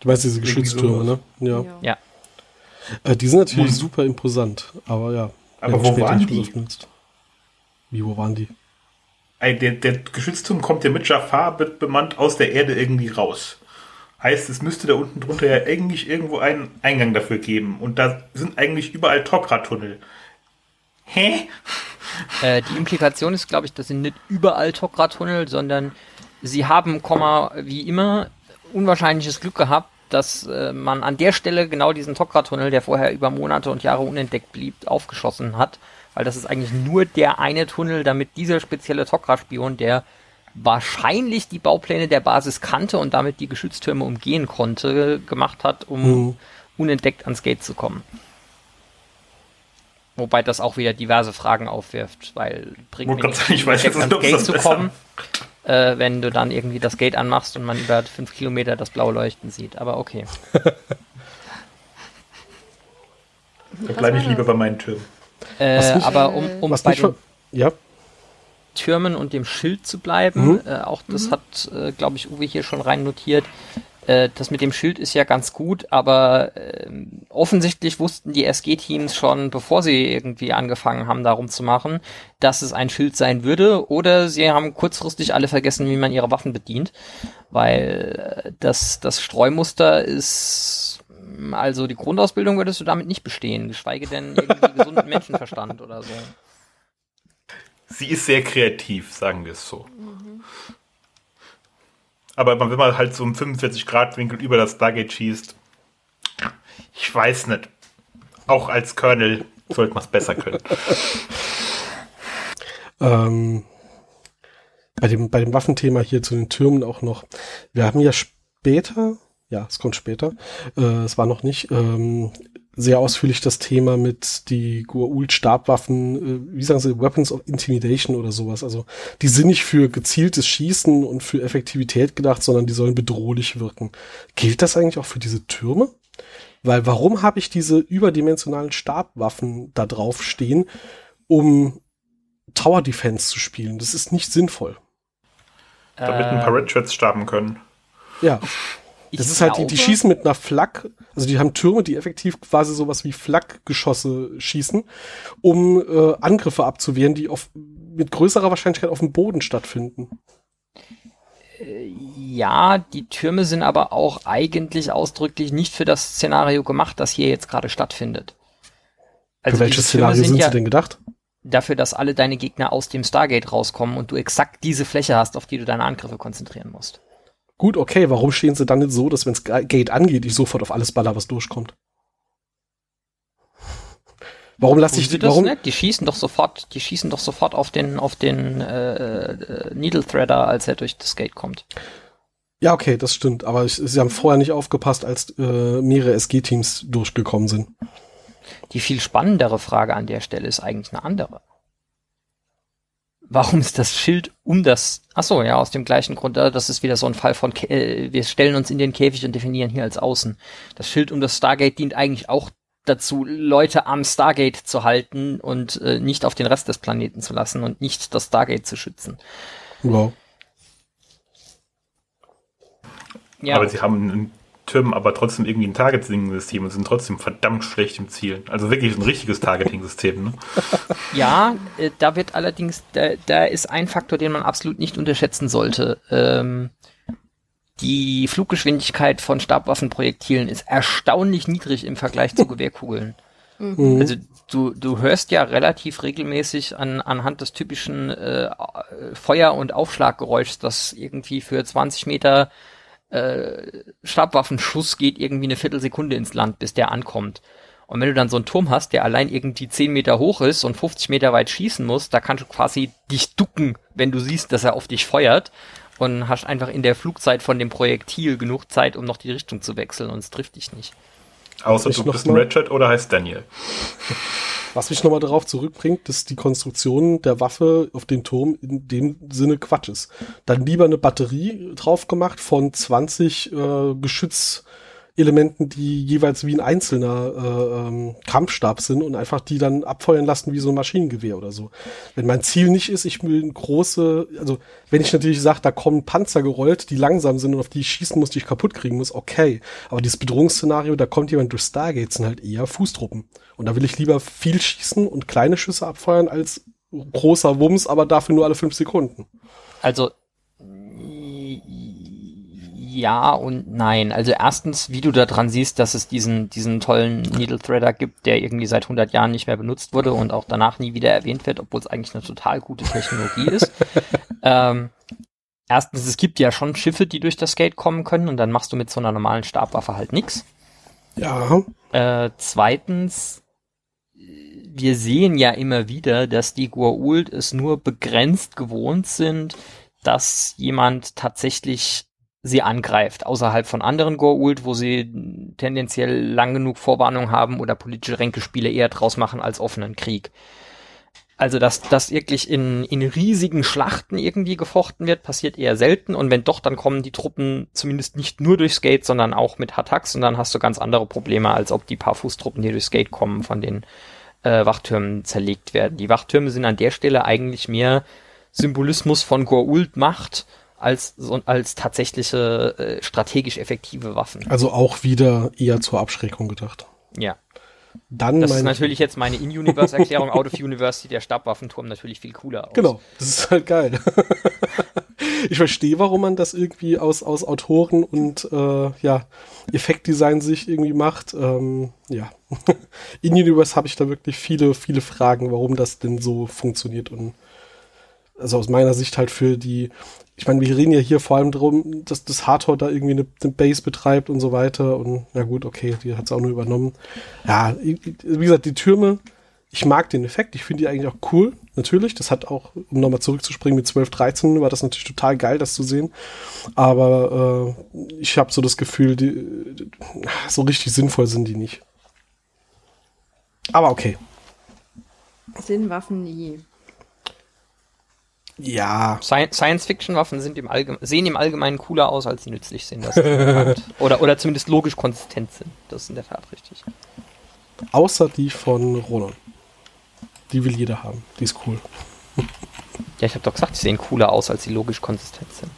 Du weißt diese Geschütztürme, ne? Ja. Ja. Äh, die sind natürlich Hm. super imposant, aber ja. Aber wo waren die? Wie, wo waren die? Der, der Geschützturm kommt ja mit Jafar be- bemannt aus der Erde irgendwie raus. Heißt, es müsste da unten drunter ja eigentlich irgendwo einen Eingang dafür geben. Und da sind eigentlich überall Tokra-Tunnel. Hä? Äh, die Implikation ist, glaube ich, dass sie nicht überall Tokra-Tunnel, sondern sie haben, Komma, wie immer, unwahrscheinliches Glück gehabt, dass äh, man an der Stelle genau diesen Tokra-Tunnel, der vorher über Monate und Jahre unentdeckt blieb, aufgeschossen hat. Weil das ist eigentlich nur der eine Tunnel, damit dieser spezielle Tokra-Spion, der wahrscheinlich die Baupläne der Basis kannte und damit die Geschütztürme umgehen konnte, gemacht hat, um Mhm. unentdeckt ans Gate zu kommen. Wobei das auch wieder diverse Fragen aufwirft, weil bringt mir sagen, ich weiß jetzt ans nicht, Gate das zu kommen, äh, wenn du dann irgendwie das Gate anmachst und man über fünf Kilometer das blaue Leuchten sieht. Aber okay. Da bleibe ich lieber bei meinen Türmen. Äh, mich- aber um, um Was bei den ja, Türmen und dem Schild zu bleiben, Mhm. äh, auch das hat, äh, glaube ich, Uwe hier schon rein notiert. Äh, das mit dem Schild ist ja ganz gut, aber ähm, offensichtlich wussten die SG-Teams schon, bevor sie irgendwie angefangen haben, darum zu machen, dass es ein Schild sein würde, oder sie haben kurzfristig alle vergessen, wie man ihre Waffen bedient, weil äh, das, das Streumuster ist, also die Grundausbildung würdest du damit nicht bestehen, geschweige denn irgendwie gesunden Menschenverstand oder so. Sie ist sehr kreativ, sagen wir es so. Aber wenn man halt so im 45-Grad-Winkel über das Stargate schießt, ich weiß nicht. Auch als Colonel sollte man es besser können. ähm, bei dem, bei dem Waffenthema hier zu den Türmen auch noch. Wir haben ja später, ja, es kommt später, äh, es war noch nicht, ähm, sehr ausführlich das Thema mit die Goa'uld-Stabwaffen, äh, wie sagen sie, Weapons of Intimidation oder sowas. Also die sind nicht für gezieltes Schießen und für Effektivität gedacht, sondern die sollen bedrohlich wirken. Gilt das eigentlich auch für diese Türme? Weil warum habe ich diese überdimensionalen Stabwaffen da drauf stehen, um Tower Defense zu spielen? Das ist nicht sinnvoll. Damit ein paar Red Shirts starben können. Ja. Ich Das ist halt, die, die glaube- schießen mit einer Flak, also die haben Türme, die effektiv quasi sowas wie Flakgeschosse schießen, um äh, Angriffe abzuwehren, die auf, mit größerer Wahrscheinlichkeit auf dem Boden stattfinden. Ja, die Türme sind aber auch eigentlich ausdrücklich nicht für das Szenario gemacht, das hier jetzt gerade stattfindet. Also Für welches Szenario sind ja sie denn gedacht? dafür, dass alle deine Gegner aus dem Stargate rauskommen und du exakt diese Fläche hast, auf die du deine Angriffe konzentrieren musst. Gut, okay, warum stehen sie dann nicht so, dass wenns Gate angeht, ich sofort auf alles baller, was durchkommt? Warum lasse ich sie die, das warum? nicht? Die schießen doch sofort, die schießen doch sofort auf den, auf den äh, äh, Needle Threader, als er durch das Gate kommt. Ja, okay, das stimmt, aber ich, sie haben vorher nicht aufgepasst, als äh, mehrere SG-Teams durchgekommen sind. Die viel spannendere Frage an der Stelle ist eigentlich eine andere. Warum ist das Schild um das? Ach so, ja, aus dem gleichen Grund. äh, Das ist wieder so ein Fall von, Kä- äh, wir stellen uns in den Käfig und definieren hier als Außen. Das Schild um das Stargate dient eigentlich auch dazu, Leute am Stargate zu halten und äh, nicht auf den Rest des Planeten zu lassen und nicht das Stargate zu schützen. Wow. Ja, Aber sie haben in Türmen aber trotzdem irgendwie ein Targeting-System und sind trotzdem verdammt schlecht im Zielen. Also wirklich ein richtiges Targeting-System. Ne? Ja, äh, da wird allerdings, da, da ist ein Faktor, den man absolut nicht unterschätzen sollte. Ähm, die Fluggeschwindigkeit von Stabwaffenprojektilen ist erstaunlich niedrig im Vergleich zu Gewehrkugeln. Mhm. Also du, du hörst ja relativ regelmäßig an, anhand des typischen äh, Feuer- und Aufschlaggeräuschs, das irgendwie für 20 Meter äh, Stabwaffenschuss geht irgendwie eine Viertelsekunde ins Land, bis der ankommt. Und wenn du dann so einen Turm hast, der allein irgendwie 10 Meter hoch ist und 50 Meter weit schießen muss, da kannst du quasi dich ducken, wenn du siehst, dass er auf dich feuert und hast einfach in der Flugzeit von dem Projektil genug Zeit, um noch die Richtung zu wechseln und es trifft dich nicht. Außer du noch bist ein Redshirt oder heißt Daniel. Was mich nochmal darauf zurückbringt, dass die Konstruktion der Waffe auf den Turm in dem Sinne Quatsch ist. Dann lieber eine Batterie drauf gemacht von 20 äh, Geschützelementen, die jeweils wie ein einzelner äh, ähm, Kampfstab sind und einfach die dann abfeuern lassen wie so ein Maschinengewehr oder so. Wenn mein Ziel nicht ist, ich will große, also wenn ich natürlich sage, da kommen Panzer gerollt, die langsam sind und auf die ich schießen muss, die ich kaputt kriegen muss, okay. Aber dieses Bedrohungsszenario, da kommt jemand durch Stargates, sind halt eher Fußtruppen. Und da will ich lieber viel schießen und kleine Schüsse abfeuern als großer Wumms, aber dafür nur alle fünf Sekunden. Also ja und nein. Also erstens, wie du da dran siehst, dass es diesen diesen tollen Needle Threader gibt, der irgendwie seit 100 Jahren nicht mehr benutzt wurde und auch danach nie wieder erwähnt wird, obwohl es eigentlich eine total gute Technologie ist. ähm, erstens, es gibt ja schon Schiffe, die durch das Gate kommen können und dann machst du mit so einer normalen Stabwaffe halt nix. Ja, Äh, zweitens, wir sehen ja immer wieder, dass die Goa'uld es nur begrenzt gewohnt sind, dass jemand tatsächlich sie angreift, außerhalb von anderen Goa'uld, wo sie tendenziell lang genug Vorwarnung haben oder politische Ränkespiele eher draus machen als offenen Krieg. Also, dass das wirklich in, in riesigen Schlachten irgendwie gefochten wird, passiert eher selten. Und wenn doch, dann kommen die Truppen zumindest nicht nur durchs Gate, sondern auch mit Attacks. Und dann hast du ganz andere Probleme, als ob die paar Fußtruppen, die durchs Gate kommen, von den äh, Wachtürmen zerlegt werden. Die Wachtürme sind an der Stelle eigentlich mehr Symbolismus von Goa'uld Macht als, so, als tatsächliche äh, strategisch effektive Waffen. also auch wieder eher zur Abschreckung gedacht. Ja. Dann Das ist natürlich jetzt meine In-Universe-Erklärung. Out of Universe sieht der Stabwaffenturm natürlich viel cooler aus. Genau, das ist halt geil. ich verstehe, warum man das irgendwie aus, aus Autoren und äh, ja, Effektdesign sich irgendwie macht. Ähm, ja. In Universe habe ich da wirklich viele, viele Fragen, warum das denn so funktioniert und also aus meiner Sicht halt für die, ich meine, wir reden ja hier vor allem darum, dass das Hardcore da irgendwie eine, eine Base betreibt und so weiter und ja gut, okay, die hat es auch nur übernommen. Ja, wie gesagt, die Türme, ich mag den Effekt, ich finde die eigentlich auch cool, natürlich. Das hat auch, um nochmal zurückzuspringen mit 12, 13, war das natürlich total geil, das zu sehen. Aber äh, ich habe so das Gefühl, die, so richtig sinnvoll sind die nicht. Aber okay. Sind Waffen nie. Ja. Sci- Science-Fiction-Waffen sind im Allgeme- sehen im Allgemeinen cooler aus, als sie nützlich sind. Oder, oder zumindest logisch konsistent sind. Das ist in der Tat richtig. Außer die von Ronan. Die will jeder haben. Die ist cool. Ja, ich habe doch gesagt, sie sehen cooler aus, als sie logisch konsistent sind.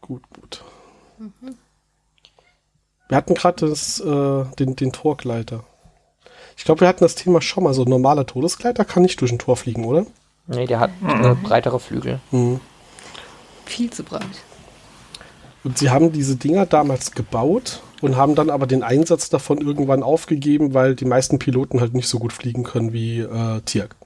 Gut, gut. Wir hatten gerade äh, den, den Torgleiter. Ich glaube, wir hatten das Thema schon mal. So ein normaler Todesgleiter kann nicht durch ein Tor fliegen, oder? Nee, der hat äh, breitere Flügel. Mhm. Viel zu breit. Und sie haben diese Dinger damals gebaut und haben dann aber den Einsatz davon irgendwann aufgegeben, weil die meisten Piloten halt nicht so gut fliegen können wie äh, Tirk.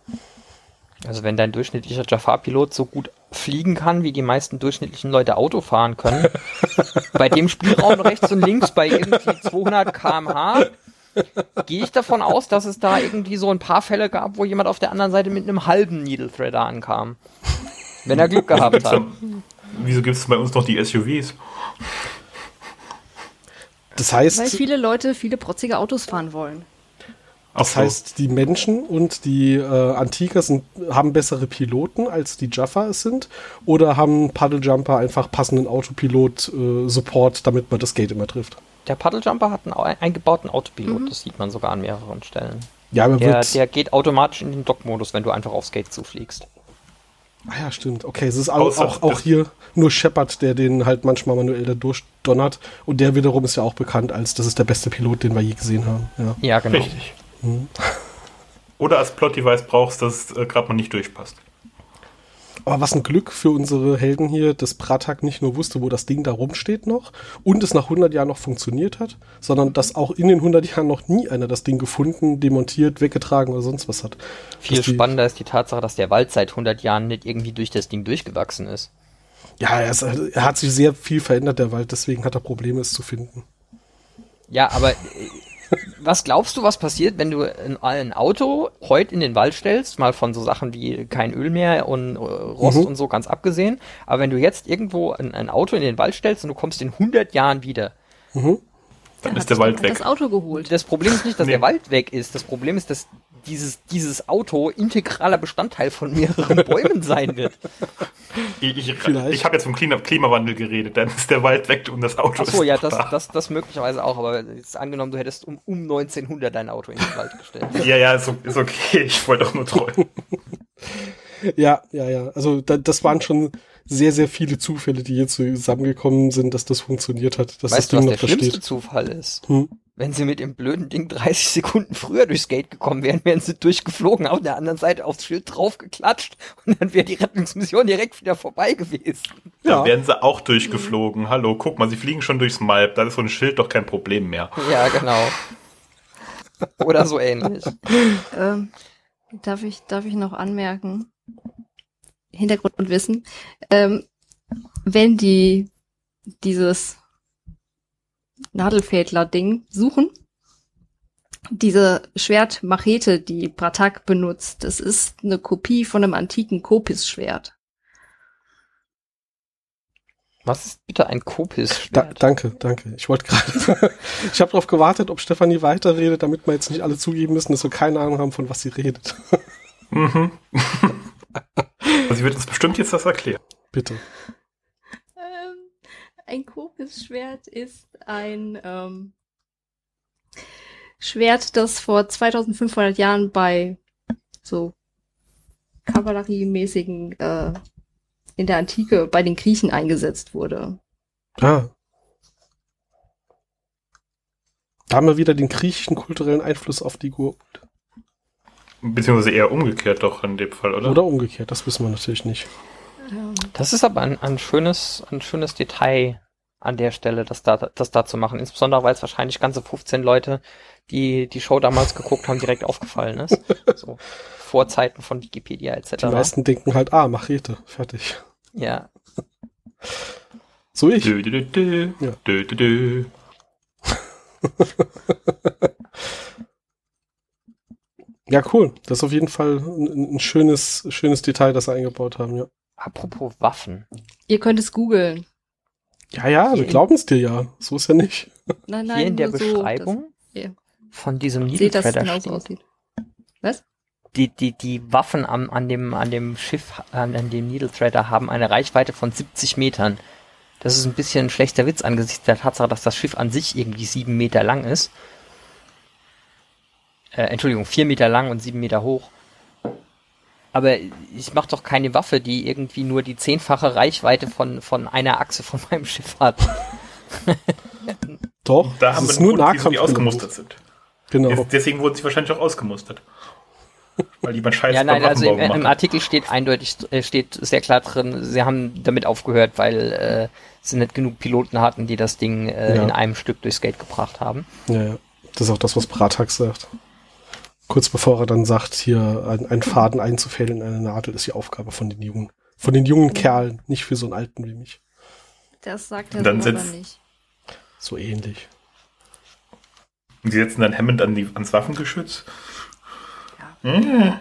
Also wenn dein durchschnittlicher Jafar-Pilot so gut fliegen kann, wie die meisten durchschnittlichen Leute Auto fahren können, bei dem Spielraum rechts und links bei irgendwie 200 km/h, gehe ich davon aus, dass es da irgendwie so ein paar Fälle gab, wo jemand auf der anderen Seite mit einem halben Needle Threader ankam. Wenn er Glück gehabt hat. Wieso gibt es bei uns noch die SUVs? Das Weil heißt, viele Leute viele protzige Autos fahren wollen. das so. heißt, die Menschen und die äh, Antiker sind, haben bessere Piloten als die Jaffa es sind oder haben Paddlejumper einfach passenden Autopilot-Support, damit man das Gate immer trifft. Der Paddeljumper hat einen au- eingebauten Autopilot, das sieht man sogar an mehreren Stellen. Ja, aber Der, der geht automatisch in den Dock-Modus, wenn du einfach aufs Gate zufliegst. Ah ja, stimmt. Okay, es ist auch, auch, auch hier nur Shepard, der den halt manchmal manuell da durchdonnert. Und der wiederum ist ja auch bekannt als, das ist der beste Pilot, den wir je gesehen haben. Ja. Ja, genau. Richtig. Oder als Plot-Device brauchst, dass äh, gerade mal nicht durchpasst. Aber was ein Glück für unsere Helden hier, dass Pratak nicht nur wusste, wo das Ding da rumsteht noch und es nach 100 Jahren noch funktioniert hat, sondern dass auch in den 100 Jahren noch nie einer das Ding gefunden, demontiert, weggetragen oder sonst was hat. Viel spannender ist die Tatsache, dass der Wald seit 100 Jahren nicht irgendwie durch das Ding durchgewachsen ist. Ja, er, ist, er hat sich sehr viel verändert, der Wald, deswegen hat er Probleme, es zu finden. Ja, aber äh, was glaubst du, was passiert, wenn du ein, Auto heute in den Wald stellst, mal von so Sachen wie kein Öl mehr und äh, Rost Mhm. und so ganz abgesehen, aber wenn du jetzt irgendwo ein, ein Auto in den Wald stellst und du kommst in 100 Jahren wieder, Mhm. Dann hat ist der Wald weg. das Auto geholt. das Problem ist nicht, dass Nee. der Wald weg ist, das Problem ist, dass dieses, dieses Auto integraler Bestandteil von mehreren Bäumen sein wird. Ich, ich, ich habe jetzt vom Klima Klimawandel geredet, dann ist der Wald weg und das Auto Achso, ist ja, das, da. das, das möglicherweise auch, aber jetzt angenommen, du hättest um, um 1900 dein Auto in den Wald gestellt. Ja, ja, ist, ist okay. Ich wollte auch nur träumen. Ja, ja, ja. Also da, das waren schon sehr, sehr viele Zufälle, die hier zusammengekommen sind, dass das funktioniert hat, dass weißt das du, Ding was noch der da schlimmste steht. Zufall ist? Hm. Wenn sie mit dem blöden Ding 30 Sekunden früher durchs Gate gekommen wären, wären sie durchgeflogen, auf der anderen Seite aufs Schild draufgeklatscht und dann wäre die Rettungsmission direkt wieder vorbei gewesen. Dann Ja, werden sie auch durchgeflogen. Hallo, guck mal, sie fliegen schon durchs Malb. Da ist so ein Schild doch kein Problem mehr. Ja, genau. Oder so ähnlich. Ähm, darf, ich, darf ich noch anmerken? Hintergrundwissen. Ähm, wenn die dieses Nadelfädler-Ding suchen, diese Schwertmachete, die Bratak benutzt, das ist eine Kopie von einem antiken Kopis-Schwert. Was ist bitte ein da, Kopis-Schwert? danke, danke. Ich wollte gerade. ich habe darauf gewartet, ob Stefanie weiterredet, damit wir jetzt nicht alle zugeben müssen, dass wir keine Ahnung haben, von was sie redet. Mhm. also sie wird uns bestimmt jetzt das erklären. Bitte. Ein Kopis-Schwert ist ein ähm, Schwert, das vor 2500 Jahren bei so kavalleriemäßigen äh, in der Antike bei den Griechen eingesetzt wurde. Ah. Da haben wir wieder den griechischen kulturellen Einfluss auf die Gurken. Beziehungsweise eher umgekehrt doch in dem Fall, oder? Oder umgekehrt, das wissen wir natürlich nicht. Ähm, Das ist aber ein, ein schönes, ein schönes Detail an der Stelle, das da, das da zu machen. Insbesondere, weil es wahrscheinlich ganze 15 Leute, die die Show damals geguckt haben, direkt aufgefallen ist. So Vorzeiten von Wikipedia etc. Die meisten denken halt, ah, Machete, fertig. Ja, So ich. Dö, dö, dö, dö. Ja. Dö, dö, dö. Ja, cool. Das ist auf jeden Fall ein, ein schönes, schönes Detail, das sie eingebaut haben, ja. Apropos Waffen. ihr könnt es googeln. Ja, ja, wir Hier- glauben es dir ja. So ist ja nicht. Nein, nein, Hier in der nur so, Beschreibung ja. von diesem genauso steht, aussieht. Was? die, die, die Waffen am, an, dem, an dem Schiff, an, an dem Needle Threader haben eine Reichweite von 70 Metern. Das ist ein bisschen ein schlechter Witz angesichts der Tatsache, dass das Schiff an sich irgendwie sieben Meter lang ist. Äh, Entschuldigung, vier Meter lang und sieben Meter hoch. Aber ich mache doch keine Waffe, die irgendwie nur die zehnfache Reichweite von, von einer Achse von meinem Schiff hat. Doch, Da haben wir nur wieso die Nahkampf. ausgemustert sind. Genau. Des- Deswegen wurden sie wahrscheinlich auch ausgemustert. Weil jemand Scheiße Ja, nein, also im, im. Artikel steht eindeutig, äh, steht sehr klar drin, sie haben damit aufgehört, weil äh, sie nicht genug Piloten hatten, die das Ding äh, Ja. in einem Stück durchs Gate gebracht haben. Ja, ja. Das ist auch das, was Bratax sagt. Kurz bevor er dann sagt, hier ein- einen Faden einzufädeln in eine Nadel ist die Aufgabe von den jungen, von den jungen Kerlen, nicht für so einen Alten wie mich. Das sagt er dann sitzt- nicht. So ähnlich. Und sie setzen dann Hammond an die, ans Waffengeschütz. Ja. Hm.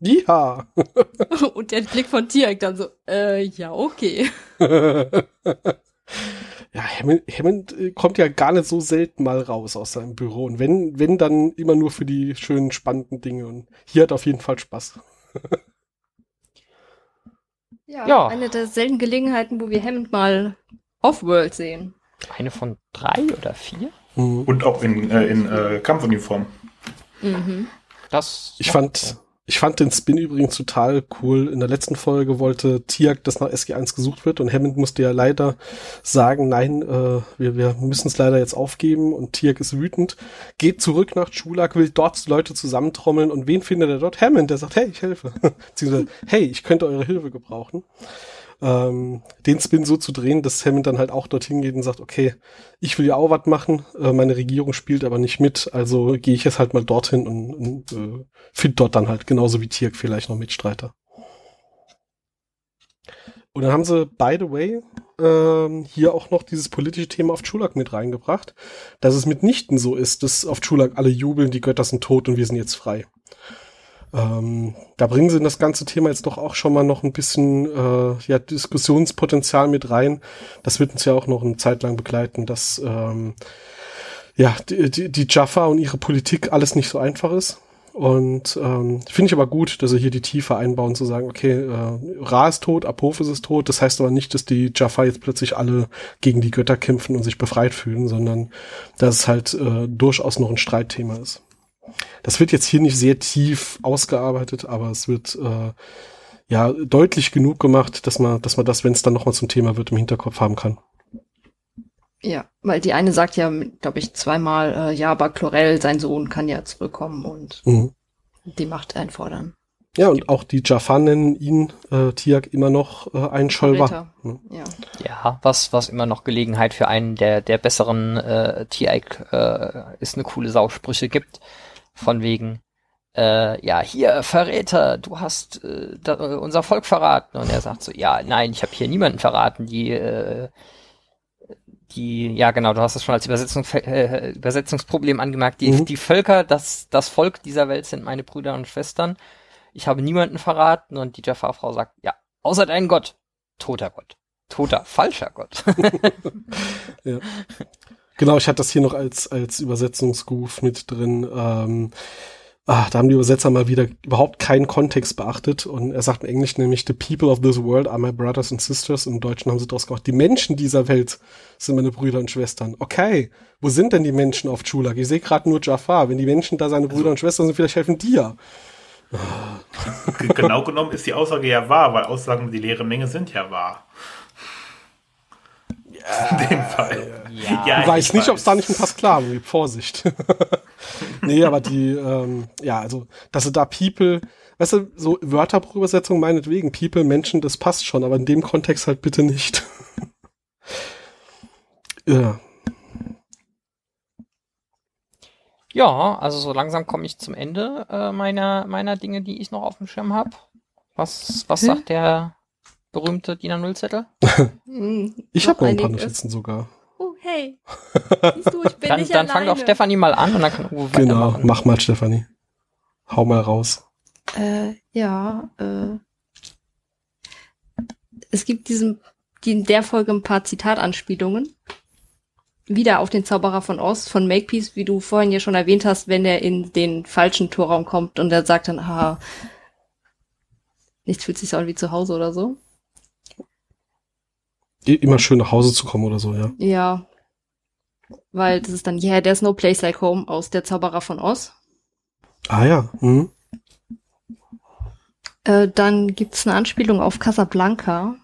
Ja. Und der Blick von Tiak dann so, äh, ja, okay. ja, Hammond, Hammond äh, kommt ja gar nicht so selten mal raus aus seinem Büro. Und wenn, wenn, dann immer nur für die schönen, spannenden Dinge. Und hier hat auf jeden Fall Spaß. Ja, Ja. eine der seltenen Gelegenheiten, wo wir Hammond mal off-world sehen. Eine von drei oder vier? Mhm. Und auch in, äh, in äh, Kampfuniform. Mhm. Das Ich fand, ich fand den Spin übrigens total cool. In der letzten Folge wollte Tiak, dass nach SG1 gesucht wird und Hammond musste ja leider sagen, nein, äh, wir, wir müssen es leider jetzt aufgeben und Tiak ist wütend, geht zurück nach Chulak, will dort Leute zusammentrommeln und wen findet er dort? Hammond, der sagt, hey, ich helfe. Beziehungsweise, hey, ich könnte eure Hilfe gebrauchen. Ähm, den Spin so zu drehen, dass Hammond dann halt auch dorthin geht und sagt, okay, ich will ja auch was machen, äh, meine Regierung spielt aber nicht mit, also gehe ich jetzt halt mal dorthin und, und äh, finde dort dann halt genauso wie Tirk vielleicht noch Mitstreiter. Und dann haben sie, by the way, ähm, hier auch noch dieses politische Thema auf Chulak mit reingebracht, dass es mitnichten so ist, dass auf Chulak alle jubeln, die Götter sind tot und wir sind jetzt frei. Ähm, da bringen sie in das ganze Thema jetzt doch auch schon mal noch ein bisschen äh, ja, Diskussionspotenzial mit rein. Das wird uns ja auch noch eine Zeit lang begleiten, dass ähm, ja, die, die, die Jaffa und ihre Politik alles nicht so einfach ist. Und ähm, finde ich aber gut, dass sie hier die Tiefe einbauen, zu sagen, okay, äh, Ra ist tot, Apophis ist tot. Das heißt aber nicht, dass die Jaffa jetzt plötzlich alle gegen die Götter kämpfen und sich befreit fühlen, sondern dass es halt äh, durchaus noch ein Streitthema ist. Das wird jetzt hier nicht sehr tief ausgearbeitet, aber es wird äh, ja deutlich genug gemacht, dass man, dass man das, wenn es dann nochmal zum Thema wird, im Hinterkopf haben kann. Ja, weil die eine sagt ja, glaube ich, zweimal, äh, ja, aber Chlorel, sein Sohn, kann ja zurückkommen und Mhm. die Macht einfordern. Ja, und auch die Jaffa nennen ihn, äh, Tiak, immer noch äh, ein Scholwa. Verräter. Ja. Ja, was, was immer noch Gelegenheit für einen der, der besseren äh, TI äh, ist eine coole Sausprüche gibt. Von wegen, äh, ja, hier, Verräter, du hast äh, da, unser Volk verraten. Und er sagt so, ja, nein, ich habe hier niemanden verraten, die, äh, die, ja genau, du hast es schon als Übersetzung, äh, Übersetzungsproblem angemerkt, die, Mhm. die Völker, das, das Volk dieser Welt sind meine Brüder und Schwestern. Ich habe niemanden verraten und die Jafar-Frau sagt, ja, außer deinen Gott, toter Gott. Toter, falscher Gott. Ja. Genau, ich hatte das hier noch als, als Übersetzungsgoof mit drin. Ähm, ah, da haben die Übersetzer mal wieder überhaupt keinen Kontext beachtet. Und er sagt im Englischen nämlich, the people of this world are my brothers and sisters. Im Deutschen haben sie daraus gemacht, die Menschen dieser Welt sind meine Brüder und Schwestern. Okay, wo sind denn die Menschen auf Chulak? Ich sehe gerade nur Jafar. Wenn die Menschen da seine Brüder und Schwestern sind, vielleicht helfen die ja. Genau genommen ist die Aussage ja wahr, weil Aussagen über die leere Menge sind ja wahr. In dem Fall. Ja. Ich weiß ich nicht, ob es da nicht ein paar Sklaven gibt. Vorsicht. nee, aber die, ähm, ja, also, dass sie da People, weißt du, so Wörterbuchübersetzung meinetwegen, People, Menschen, das passt schon, aber in dem Kontext halt bitte nicht. ja. Ja, also so langsam komme ich zum Ende äh, meiner, meiner Dinge, die ich noch auf dem Schirm habe. Was, was Hm? sagt der berühmte DIN A0-Zettel? Hm, Ich habe noch ein paar. Notizen sogar. Oh, hey. Siehst du, ich bin Dann, nicht dann fang alleine. doch Stefanie mal an und dann kann Uwe Genau, weitermachen. mach mal, Stefanie. Hau mal raus. Äh, ja, äh. Es gibt diesen die in der Folge ein paar Zitatanspielungen. Wieder auf den Zauberer von Oz von Makepeace, wie du vorhin ja schon erwähnt hast, wenn er in den falschen Torraum kommt und er sagt dann, aha, nichts fühlt sich so an wie zu Hause oder so. Immer schön nach Hause zu kommen oder so, ja. Ja. Weil das ist dann, yeah, there's no place like home aus der Zauberer von Oz. Ah ja. Mhm. Äh, dann gibt's eine Anspielung auf Casablanca.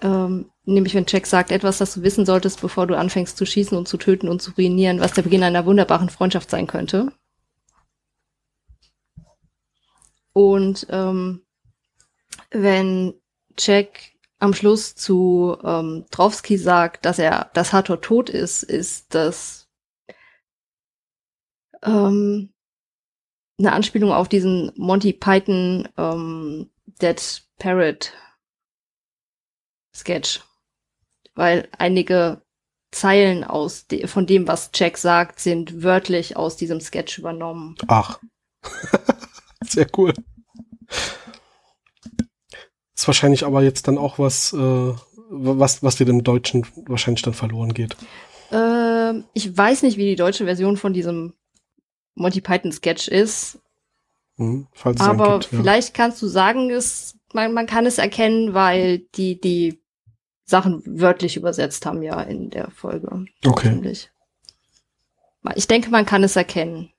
Ähm, nämlich wenn Jack sagt, etwas, das du wissen solltest, bevor du anfängst zu schießen und zu töten und zu ruinieren, was der Beginn einer wunderbaren Freundschaft sein könnte. Und ähm, wenn Jack am Schluss zu ähm, Drowski sagt, dass er, dass Hathor tot ist, ist das ähm, eine Anspielung auf diesen Monty Python ähm, Dead Parrot Sketch, weil einige Zeilen aus de von dem, was Jack sagt, sind wörtlich aus diesem Sketch übernommen. Ach, sehr cool. Ist wahrscheinlich aber jetzt dann auch was, äh, was, was dir im Deutschen wahrscheinlich dann verloren geht. Ähm, ich weiß nicht, wie die deutsche Version von diesem Monty Python Sketch ist. Hm, falls aber gibt, ja. vielleicht kannst du sagen, es, man, man kann es erkennen, weil die, die Sachen wörtlich übersetzt haben ja in der Folge. Okay. Ich denke, man kann es erkennen.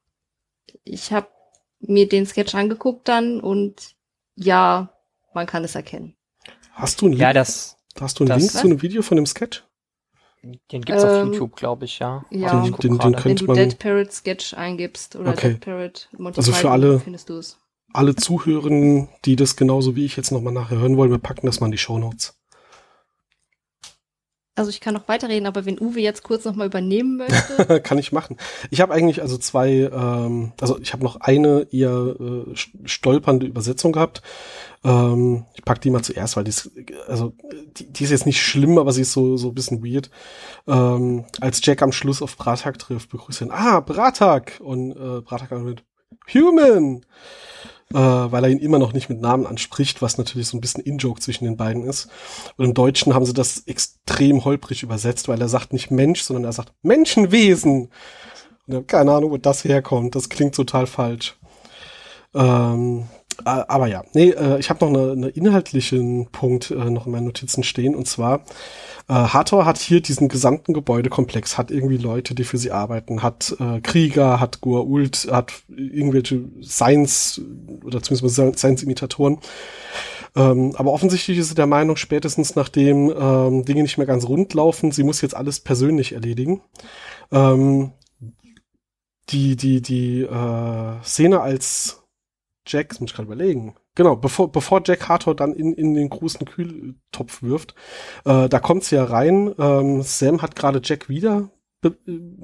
Ich habe mir den Sketch angeguckt dann und ja, man kann es erkennen. Hast du einen, Ja, Link, das, hast du einen das- Link zu einem Video von dem Sketch? den gibt's auf Ähm, YouTube, glaube ich, ja. ja. Also ich Den- den- den Wenn du man- Dead Parrot Sketch eingibst oder Okay. Dead Parrot Monty Also für alle- findest du es. Alle Zuhörenden, die das genauso wie ich jetzt nochmal nachher hören wollen, wir packen das mal in die Shownotes. Also ich kann noch weiterreden, aber wenn Uwe jetzt kurz nochmal übernehmen möchte. Kann ich machen. Ich habe eigentlich also zwei, ähm, also ich habe noch eine eher äh, st- stolpernde Übersetzung gehabt. Ähm, ich pack die mal zuerst, weil die ist, also die, die ist jetzt nicht schlimm, aber sie ist so so ein bisschen weird. Ähm, als Jack am Schluss auf Bratak trifft, begrüßt ihn, ah, Bratak! Und äh, Bratak mit Human! Äh, weil er ihn immer noch nicht mit Namen anspricht, was natürlich so ein bisschen In-Joke zwischen den beiden ist. Und im Deutschen haben sie das extrem holprig übersetzt, weil er sagt nicht Mensch, sondern er sagt Menschenwesen. Und ich habe keine Ahnung, wo das herkommt. Das klingt total falsch. Ähm, äh, aber ja, nee, äh, ich habe noch einen eine inhaltlichen Punkt äh, noch in meinen Notizen stehen. Und zwar, äh, Hathor hat hier diesen gesamten Gebäudekomplex, hat irgendwie Leute, die für sie arbeiten, hat äh, Krieger, hat Goa'uld, hat irgendwelche Science oder zumindest Science-Imitatoren. Ähm, aber offensichtlich ist sie der Meinung, spätestens nachdem ähm, Dinge nicht mehr ganz rund laufen, sie muss jetzt alles persönlich erledigen. Ähm, die die die äh, Szene als Jack, das muss ich gerade überlegen. Genau, bevor, bevor Jack Hartor dann in, in den großen Kühltopf wirft, äh, da kommt sie ja rein. Ähm, Sam hat gerade Jack wieder be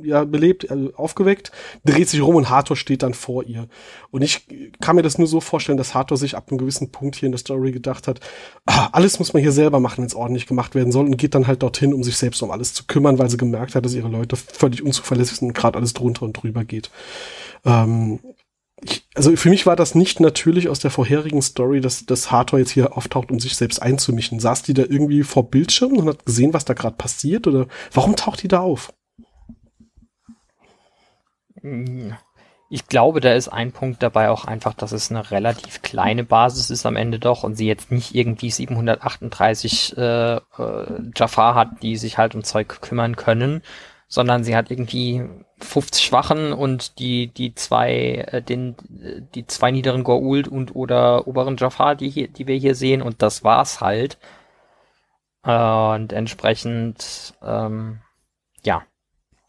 ja, belebt, äh, aufgeweckt, dreht sich rum und Hathor steht dann vor ihr. Und ich kann mir das nur so vorstellen, dass Hathor sich ab einem gewissen Punkt hier in der Story gedacht hat, ah, alles muss man hier selber machen, wenn es ordentlich gemacht werden soll und geht dann halt dorthin, um sich selbst um alles zu kümmern, weil sie gemerkt hat, dass ihre Leute völlig unzuverlässig sind und gerade alles drunter und drüber geht. Ähm, ich, also für mich war das nicht natürlich aus der vorherigen Story, dass, dass Hathor jetzt hier auftaucht, um sich selbst einzumischen. Saß die da irgendwie vor Bildschirmen und hat gesehen, was da gerade passiert? Oder warum taucht die da auf? Ich glaube, da ist ein Punkt dabei auch einfach, dass es eine relativ kleine Basis ist am Ende doch und sie jetzt nicht irgendwie 738 äh, äh, Jafar hat, die sich halt um Zeug kümmern können, sondern sie hat irgendwie 50 Wachen und die die zwei äh, den die zwei niederen Goa'uld und oder oberen Jafar, die hier die wir hier sehen und das war's halt. Äh, und entsprechend ähm,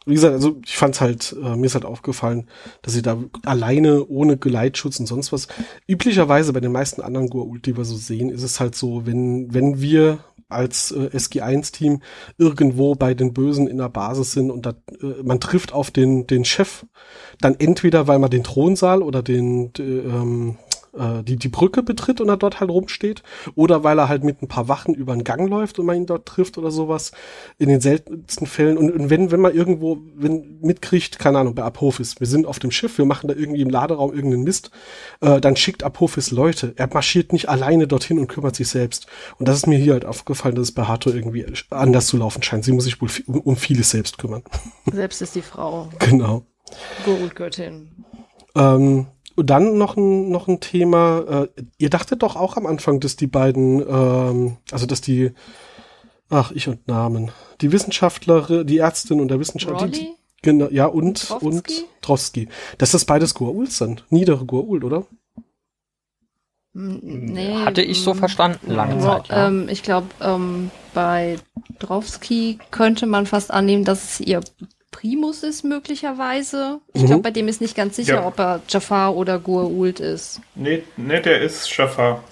Wie gesagt, also ich fand's halt, äh, mir ist halt aufgefallen, dass sie da alleine ohne Geleitschutz und sonst was. Üblicherweise bei den meisten anderen Goa'uld, die wir so sehen, ist es halt so, wenn, wenn wir als äh, SG1-Team irgendwo bei den Bösen in der Basis sind und da, äh, man trifft auf den, den Chef, dann entweder, weil man den Thronsaal oder den, ähm, äh, die, die Brücke betritt und er dort halt rumsteht. Oder weil er halt mit ein paar Wachen über den Gang läuft und man ihn dort trifft oder sowas. In den seltensten Fällen. Und, und wenn, wenn man irgendwo wenn mitkriegt, keine Ahnung, bei Apophis, wir sind auf dem Schiff, wir machen da irgendwie im Laderaum irgendeinen Mist, äh, dann schickt Apophis Leute. Er marschiert nicht alleine dorthin und kümmert sich selbst. Und das ist mir hier halt aufgefallen, dass es bei Hato irgendwie anders zu laufen scheint. Sie muss sich wohl um, um vieles selbst kümmern. Selbst ist die Frau. Genau. Goldgöttin. Ähm, und dann noch ein, noch ein Thema. Äh, ihr dachtet doch auch am Anfang, dass die beiden, ähm, also dass die, ach, ich und Namen, die Wissenschaftlerin, die Ärztin und der Wissenschaftler, die, genau, ja, und, Trowski? und Trowski. Dass das beides Goa'uld sind. Niedere Goa'uld, oder? Hm, Nee, Hatte ich so hm. verstanden, lange Zeit. Ja. ähm, ich glaube, ähm, bei Drowski könnte man fast annehmen, dass es ihr Primus ist, möglicherweise. Ich Mhm. glaube, bei dem ist nicht ganz sicher, Ja. ob er Jafar oder Goa'uld ist. Nee, nee, der ist Jafar.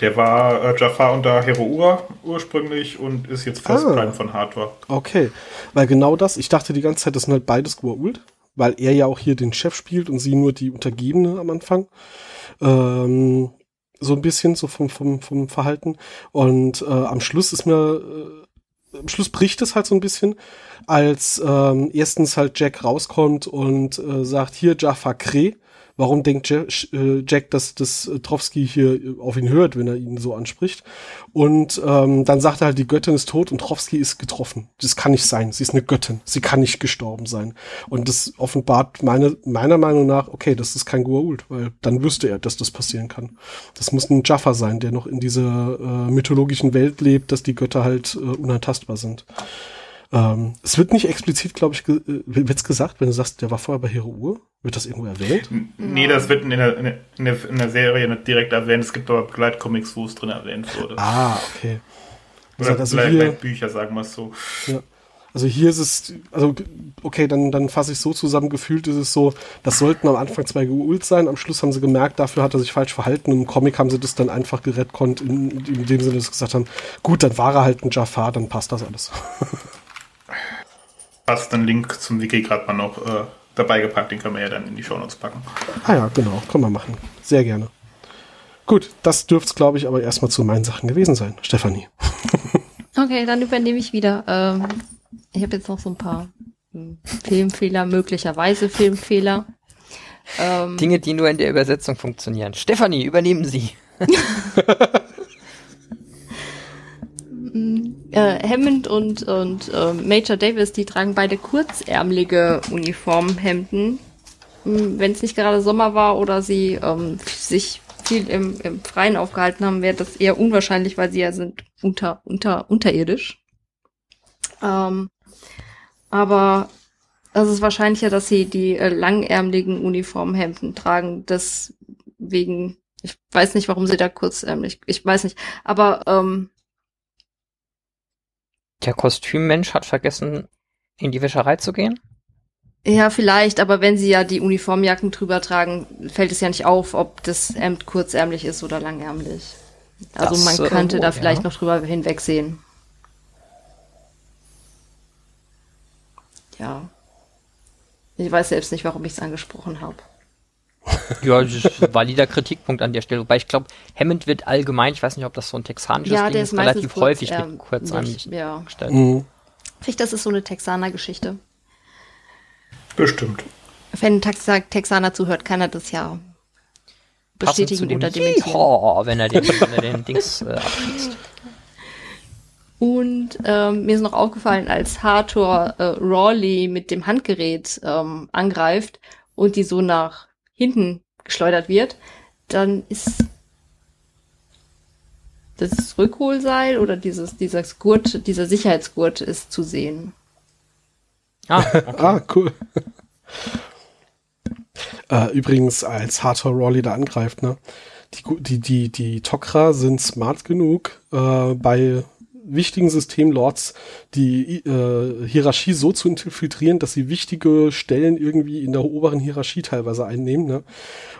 Der war äh, Jafar unter Heroura ursprünglich und ist jetzt First Ah. Prime von Hardware. Okay. Weil genau das, ich dachte die ganze Zeit, das sind halt beides Goa'uld, weil er ja auch hier den Chef spielt und sie nur die Untergebene am Anfang. Ähm, so ein bisschen so vom, vom, vom Verhalten. Und äh, am Schluss ist mir, äh, am Schluss bricht es halt so ein bisschen, als ähm, erstens halt Jack rauskommt und äh, sagt, hier Jafar Kreh. Warum denkt Jack, äh, Jack dass das äh, Trowski hier äh, auf ihn hört, wenn er ihn so anspricht? Und ähm, dann sagt er halt, die Göttin ist tot und Trowski ist getroffen. Das kann nicht sein. Sie ist eine Göttin. Sie kann nicht gestorben sein. Und das offenbart meine, meiner Meinung nach, okay, das ist kein Goa'uld, weil dann wüsste er, dass das passieren kann. Das muss ein Jaffa sein, der noch in dieser äh, mythologischen Welt lebt, dass die Götter halt äh, unantastbar sind. Ähm, es wird nicht explizit, glaube ich, ge äh, wird's gesagt, wenn du sagst, der war vorher bei Hero Ur? Wird das irgendwo erwähnt? Nee, das wird in der, in, der, in, der, Serie nicht direkt erwähnt. Es gibt aber Begleitcomics, wo es drin erwähnt wurde. Ah, okay. Oder also Begleitbücher, hier- Bücher, sagen wir es so. Ja. Also hier ist es, also okay, dann, dann fasse ich so zusammen, gefühlt ist es so, das sollten am Anfang zwei Geult sein, am Schluss haben sie gemerkt, dafür hat er sich falsch verhalten und im Comic haben sie das dann einfach gerettet, in, in dem Sinne, dass sie gesagt haben, gut, dann war er halt ein Jafar, dann passt das alles. Passt einen Link zum Wiki gerade mal noch äh, dabei gepackt, den können wir ja dann in die Shownotes packen. ah ja, genau, können wir machen. Sehr gerne. Gut, das dürfte es, glaube ich, aber erstmal zu meinen Sachen gewesen sein. Stefanie. Okay, dann übernehme ich wieder. Ähm, ich habe jetzt noch so ein paar hm, Filmfehler, möglicherweise Filmfehler. Ähm, Dinge, die nur in der Übersetzung funktionieren. Stefanie, übernehmen Sie. äh, Hammond und, und äh, Major Davis, die tragen beide kurzärmelige Uniformhemden. Wenn es nicht gerade Sommer war oder sie ähm, sich viel im, im Freien aufgehalten haben, wäre das eher unwahrscheinlich, weil sie ja sind unter, unter, unterirdisch. Ähm, aber es ist wahrscheinlicher, dass sie die äh, langärmeligen Uniformhemden tragen. Deswegen, ich weiß nicht, warum sie da kurzärmlich, ich weiß nicht. Aber ähm, Der Kostümmensch hat vergessen, in die Wäscherei zu gehen. Ja, vielleicht, aber wenn sie ja die Uniformjacken drüber tragen, fällt es ja nicht auf, ob das Hemd kurzärmlich ist oder langärmlich. Also Das, man äh, könnte wohl, da vielleicht ja. noch drüber hinwegsehen. Ja. Ich weiß selbst nicht, warum ich es angesprochen habe. Ja, das ist ein valider Kritikpunkt an der Stelle. Wobei ich glaube, Hammond wird allgemein, ich weiß nicht, ob das so ein texanisches Ja, Ding der ist, relativ kurz, häufig ähm, mit kurzarmig Ja. Mhm. Vielleicht das ist so eine Texaner-Geschichte. Bestimmt. Wenn ein Texa Texaner zuhört, kann er das ja bestätigen dem oder dementieren. Yeehaw, wenn er den, wenn er den Dings äh, abschießt. Und ähm, mir ist noch aufgefallen, als Hathor äh, Rawley mit dem Handgerät ähm, angreift und die so nach hinten geschleudert wird, dann ist das Rückholseil oder dieses, dieser Gurt, dieser Sicherheitsgurt ist zu sehen. Ah, okay. Ah, cool. äh, übrigens, als Hathor Rawley da angreift, ne? Die, die, die, die Tok'ra sind smart genug, äh, bei wichtigen Systemlords die äh, Hierarchie so zu infiltrieren, dass sie wichtige Stellen irgendwie in der oberen Hierarchie teilweise einnehmen, ne?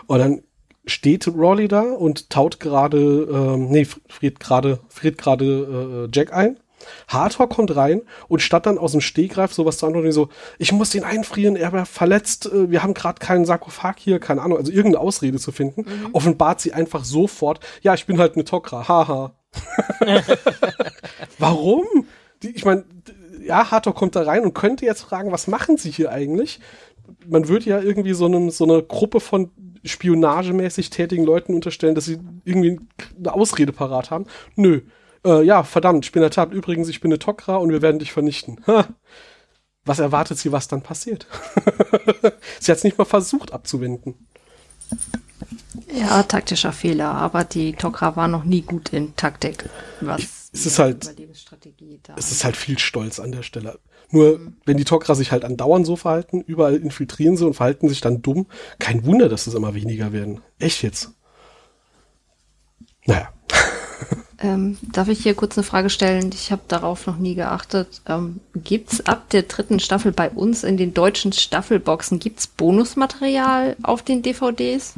Und dann steht Rawley da und taut gerade, ähm, nee, friert gerade, friert gerade äh, Jack ein. Hathor kommt rein und statt dann aus dem Stegreif sowas zu antworten, so, ich muss den einfrieren, er war verletzt, äh, wir haben gerade keinen Sarkophag hier, keine Ahnung, also irgendeine Ausrede zu finden, mhm. offenbart sie einfach sofort, ja, ich bin halt eine Tokra, haha. Warum? Die, ich meine, ja, Hathor kommt da rein und könnte jetzt fragen, was machen sie hier eigentlich? Man würde ja irgendwie so, einem, so eine Gruppe von spionagemäßig tätigen Leuten unterstellen, dass sie irgendwie eine Ausrede parat haben. Nö. Äh, ja, verdammt, ich bin der Tat. Übrigens, ich bin eine Tokra und wir werden dich vernichten. Ha. Was erwartet sie, was dann passiert? sie hat es nicht mal versucht abzuwenden. Ja, taktischer Fehler, aber die Tokra war noch nie gut in Taktik. Was es ist halt, es ist halt viel Stolz an der Stelle. Nur, mhm. wenn die Tok'ra sich halt andauernd so verhalten, überall infiltrieren sie und verhalten sich dann dumm, kein Wunder, dass es immer weniger werden. Echt jetzt. Naja. Ähm, darf ich hier kurz eine Frage stellen? Ich habe darauf noch nie geachtet. Ähm, gibt's ab der dritten Staffel bei uns in den deutschen Staffelboxen, gibt's Bonusmaterial auf den DVDs?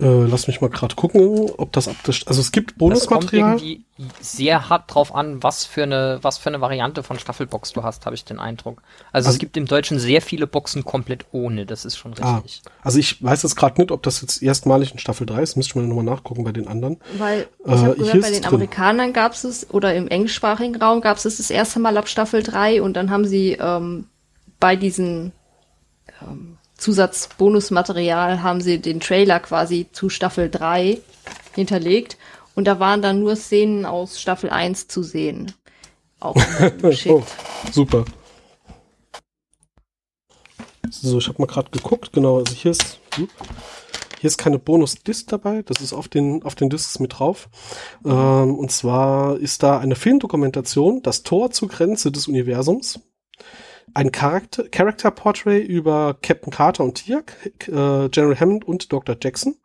Äh, lass mich mal gerade gucken, ob das ab der, also es gibt Bonusmaterial. Das kommt irgendwie sehr hart drauf an, was für eine, was für eine Variante von Staffelbox du hast, habe ich den Eindruck. Also, also, es gibt im Deutschen sehr viele Boxen komplett ohne, das ist schon ah, richtig. Ah, also ich weiß jetzt gerade nicht, ob das jetzt erstmalig in Staffel 3 ist, müsste ich mal nochmal nachgucken bei den anderen. Weil ich äh, habe gehört, bei den drin. Amerikanern gab es oder im englischsprachigen Raum gab es das erste Mal ab Staffel 3 und dann haben sie ähm, bei diesen ähm, Zusatzbonusmaterial haben sie den Trailer quasi zu Staffel 3 hinterlegt. Und da waren dann nur Szenen aus Staffel 1 zu sehen. Auch oh, super. So, ich habe mal gerade geguckt. Genau, also hier ist hier ist keine Bonus-Disc dabei. Das ist auf den auf den Discs mit drauf. Ähm, und zwar ist da eine Filmdokumentation, das Tor zur Grenze des Universums ein Charakter, Character Portrait über Captain Carter und Tiak, äh, General Hammond und Dr. Jackson.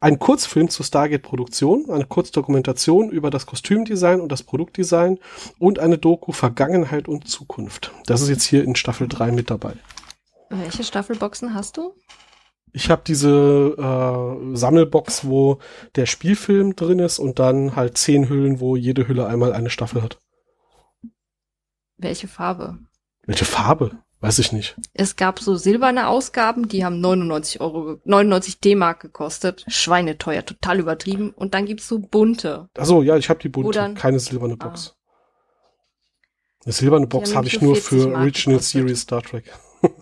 Ein Kurzfilm zur Stargate-Produktion, eine Kurzdokumentation über das Kostümdesign und das Produktdesign und eine Doku Vergangenheit und Zukunft. Das ist jetzt hier in Staffel 3 mit dabei. Welche Staffelboxen hast du? Ich habe diese äh, Sammelbox, wo der Spielfilm drin ist und dann halt zehn Hüllen, wo jede Hülle einmal eine Staffel hat. Welche Farbe? Welche Farbe? Weiß ich nicht. Es gab so silberne Ausgaben, die haben 99 Euro, 99 D-Mark gekostet. Schweineteuer, total übertrieben. Und dann gibt's so bunte. Achso, ja, ich habe die bunte, dann, keine silberne Box. Ah. Eine silberne Box habe ich nur für Mark Original gekostet. Series Star Trek.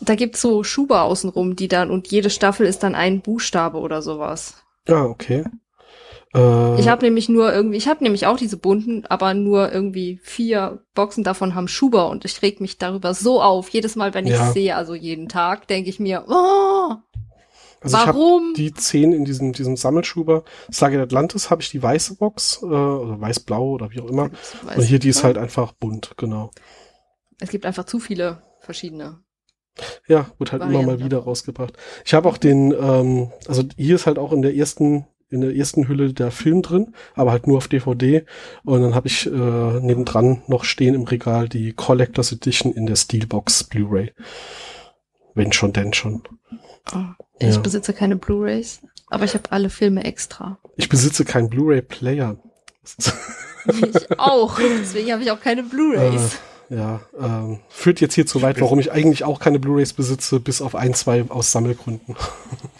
da gibt's so Schuber außenrum, die dann, und jede Staffel ist dann ein Buchstabe oder sowas. Ah, okay. Äh, ich habe nämlich nur irgendwie, ich habe nämlich auch diese bunten, aber nur irgendwie vier Boxen davon haben Schuber und ich reg mich darüber so auf. Jedes Mal, wenn ich ja. sehe, also jeden Tag, denke ich mir, oh, also warum? die zehn in diesem, diesem Sammelschuber. Sage Atlantis habe ich die weiße Box, äh, oder weiß-blau oder wie auch immer. Und hier die ist halt einfach bunt, genau. Es gibt einfach zu viele verschiedene. Ja, wird halt Varianten. immer mal wieder rausgebracht. Ich habe auch den, ähm, also hier ist halt auch in der ersten in der ersten Hülle der Film drin, aber halt nur auf DVD. Und dann habe ich äh, nebendran noch stehen im Regal die Collectors Edition in der Steelbox Blu-ray. Wenn schon, denn schon. Oh, ich ja. besitze keine Blu-rays, aber ich habe alle Filme extra. Ich besitze keinen Blu-ray-Player. ich auch. Deswegen habe ich auch keine Blu-rays. Äh, ja, ähm, führt jetzt hier zu weit, warum ich eigentlich auch keine Blu-rays besitze, bis auf ein, zwei aus Sammelgründen.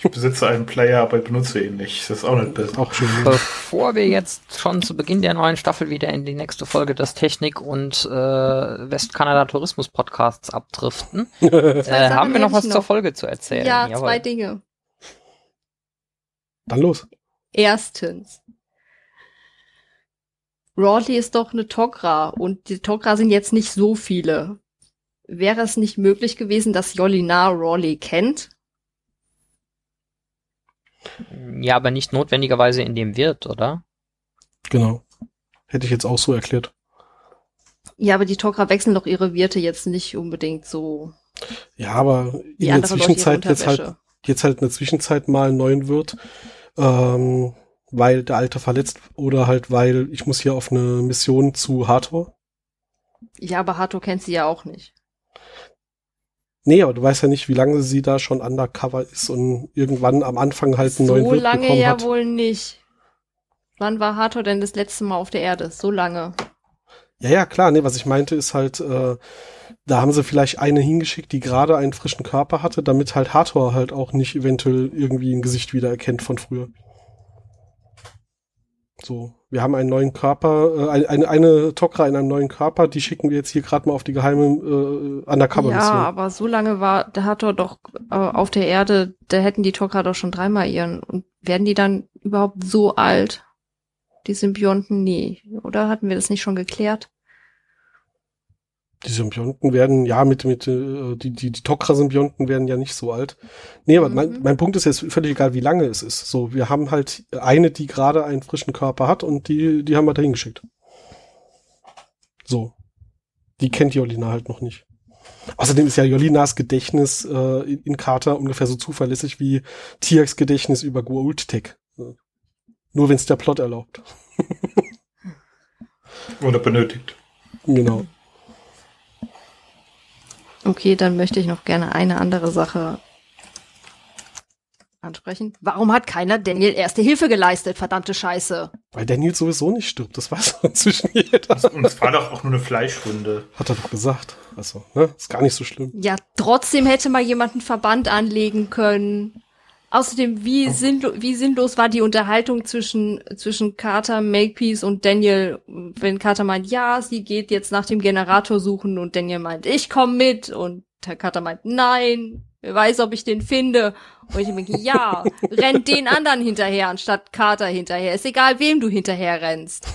Ich besitze einen Player, aber benutze ihn nicht. Das ist auch nicht besser. Auch schön. Bevor wir jetzt schon zu Beginn der neuen Staffel wieder in die nächste Folge des Technik- und äh, Westkanada-Tourismus-Podcasts abdriften, äh, haben wir noch was noch. zur Folge zu erzählen. Ja, Jawohl. zwei Dinge. Dann los. Erstens, Rawley ist doch eine Togra und die Togra sind jetzt nicht so viele. Wäre es nicht möglich gewesen, dass Yolinar Rawley kennt? Ja, aber nicht notwendigerweise in dem Wirt, oder? Genau. Hätte ich jetzt auch so erklärt. Ja, aber die Togra wechseln doch ihre Wirte jetzt nicht unbedingt so. Ja, aber in der Zwischenzeit jetzt halt, jetzt halt in der Zwischenzeit mal einen neuen Wirt. Ähm, weil der Alte verletzt oder halt weil ich muss hier auf eine Mission zu Hathor. Ja, aber Hathor kennt sie ja auch nicht. Nee, aber du weißt ja nicht, wie lange sie da schon undercover ist und irgendwann am Anfang halt einen so neuen Wirt bekommen hat. So lange ja wohl nicht. Wann war Hathor denn das letzte Mal auf der Erde? So lange. Ja, ja, klar, nee, was ich meinte ist halt, äh, da haben sie vielleicht eine hingeschickt, die gerade einen frischen Körper hatte, damit halt Hathor halt auch nicht eventuell irgendwie ein Gesicht wiedererkennt von früher. So, wir haben einen neuen Körper, äh, eine, eine Tokra in einem neuen Körper, die schicken wir jetzt hier gerade mal auf die geheime äh, Undercover-Mission. Ja, aber so lange war der Hathor doch äh, auf der Erde, da hätten die Tokra doch schon dreimal ihren. Und werden die dann überhaupt so alt? Die Symbionten? Nee. Oder hatten wir das nicht schon geklärt? Die Symbionten werden, ja, mit, mit, äh, die, die, die Tokra-Symbionten werden ja nicht so alt. Nee, aber Mhm. mein, mein Punkt ist jetzt völlig egal, wie lange es ist. So, wir haben halt eine, die gerade einen frischen Körper hat und die, die haben wir dahin geschickt. So. Die kennt Jolina halt noch nicht. Außerdem ist ja Jolinas Gedächtnis äh, in, in Carter ungefähr so zuverlässig wie Tiaks Gedächtnis über Goa'uld-Tech. Nur wenn es der Plot erlaubt. Oder benötigt. Genau. Okay, dann möchte ich noch gerne eine andere Sache ansprechen. Warum hat keiner Daniel erste Hilfe geleistet? Verdammte Scheiße. Weil Daniel sowieso nicht stirbt, das weiß inzwischen jeder. Und es war doch auch nur eine Fleischwunde. Hat er doch gesagt. Also, ne? Ist gar nicht so schlimm. Ja, trotzdem hätte mal jemand einen Verband anlegen können. Außerdem, wie, sinnlo wie sinnlos war die Unterhaltung zwischen, zwischen Carter, Makepeace und Daniel, wenn Carter meint, ja, sie geht jetzt nach dem Generator suchen und Daniel meint, ich komm mit und der Carter meint, nein, wer weiß, ob ich den finde. Und ich denke, ja, renn den anderen hinterher, anstatt Carter hinterher. Ist egal, wem du hinterher rennst.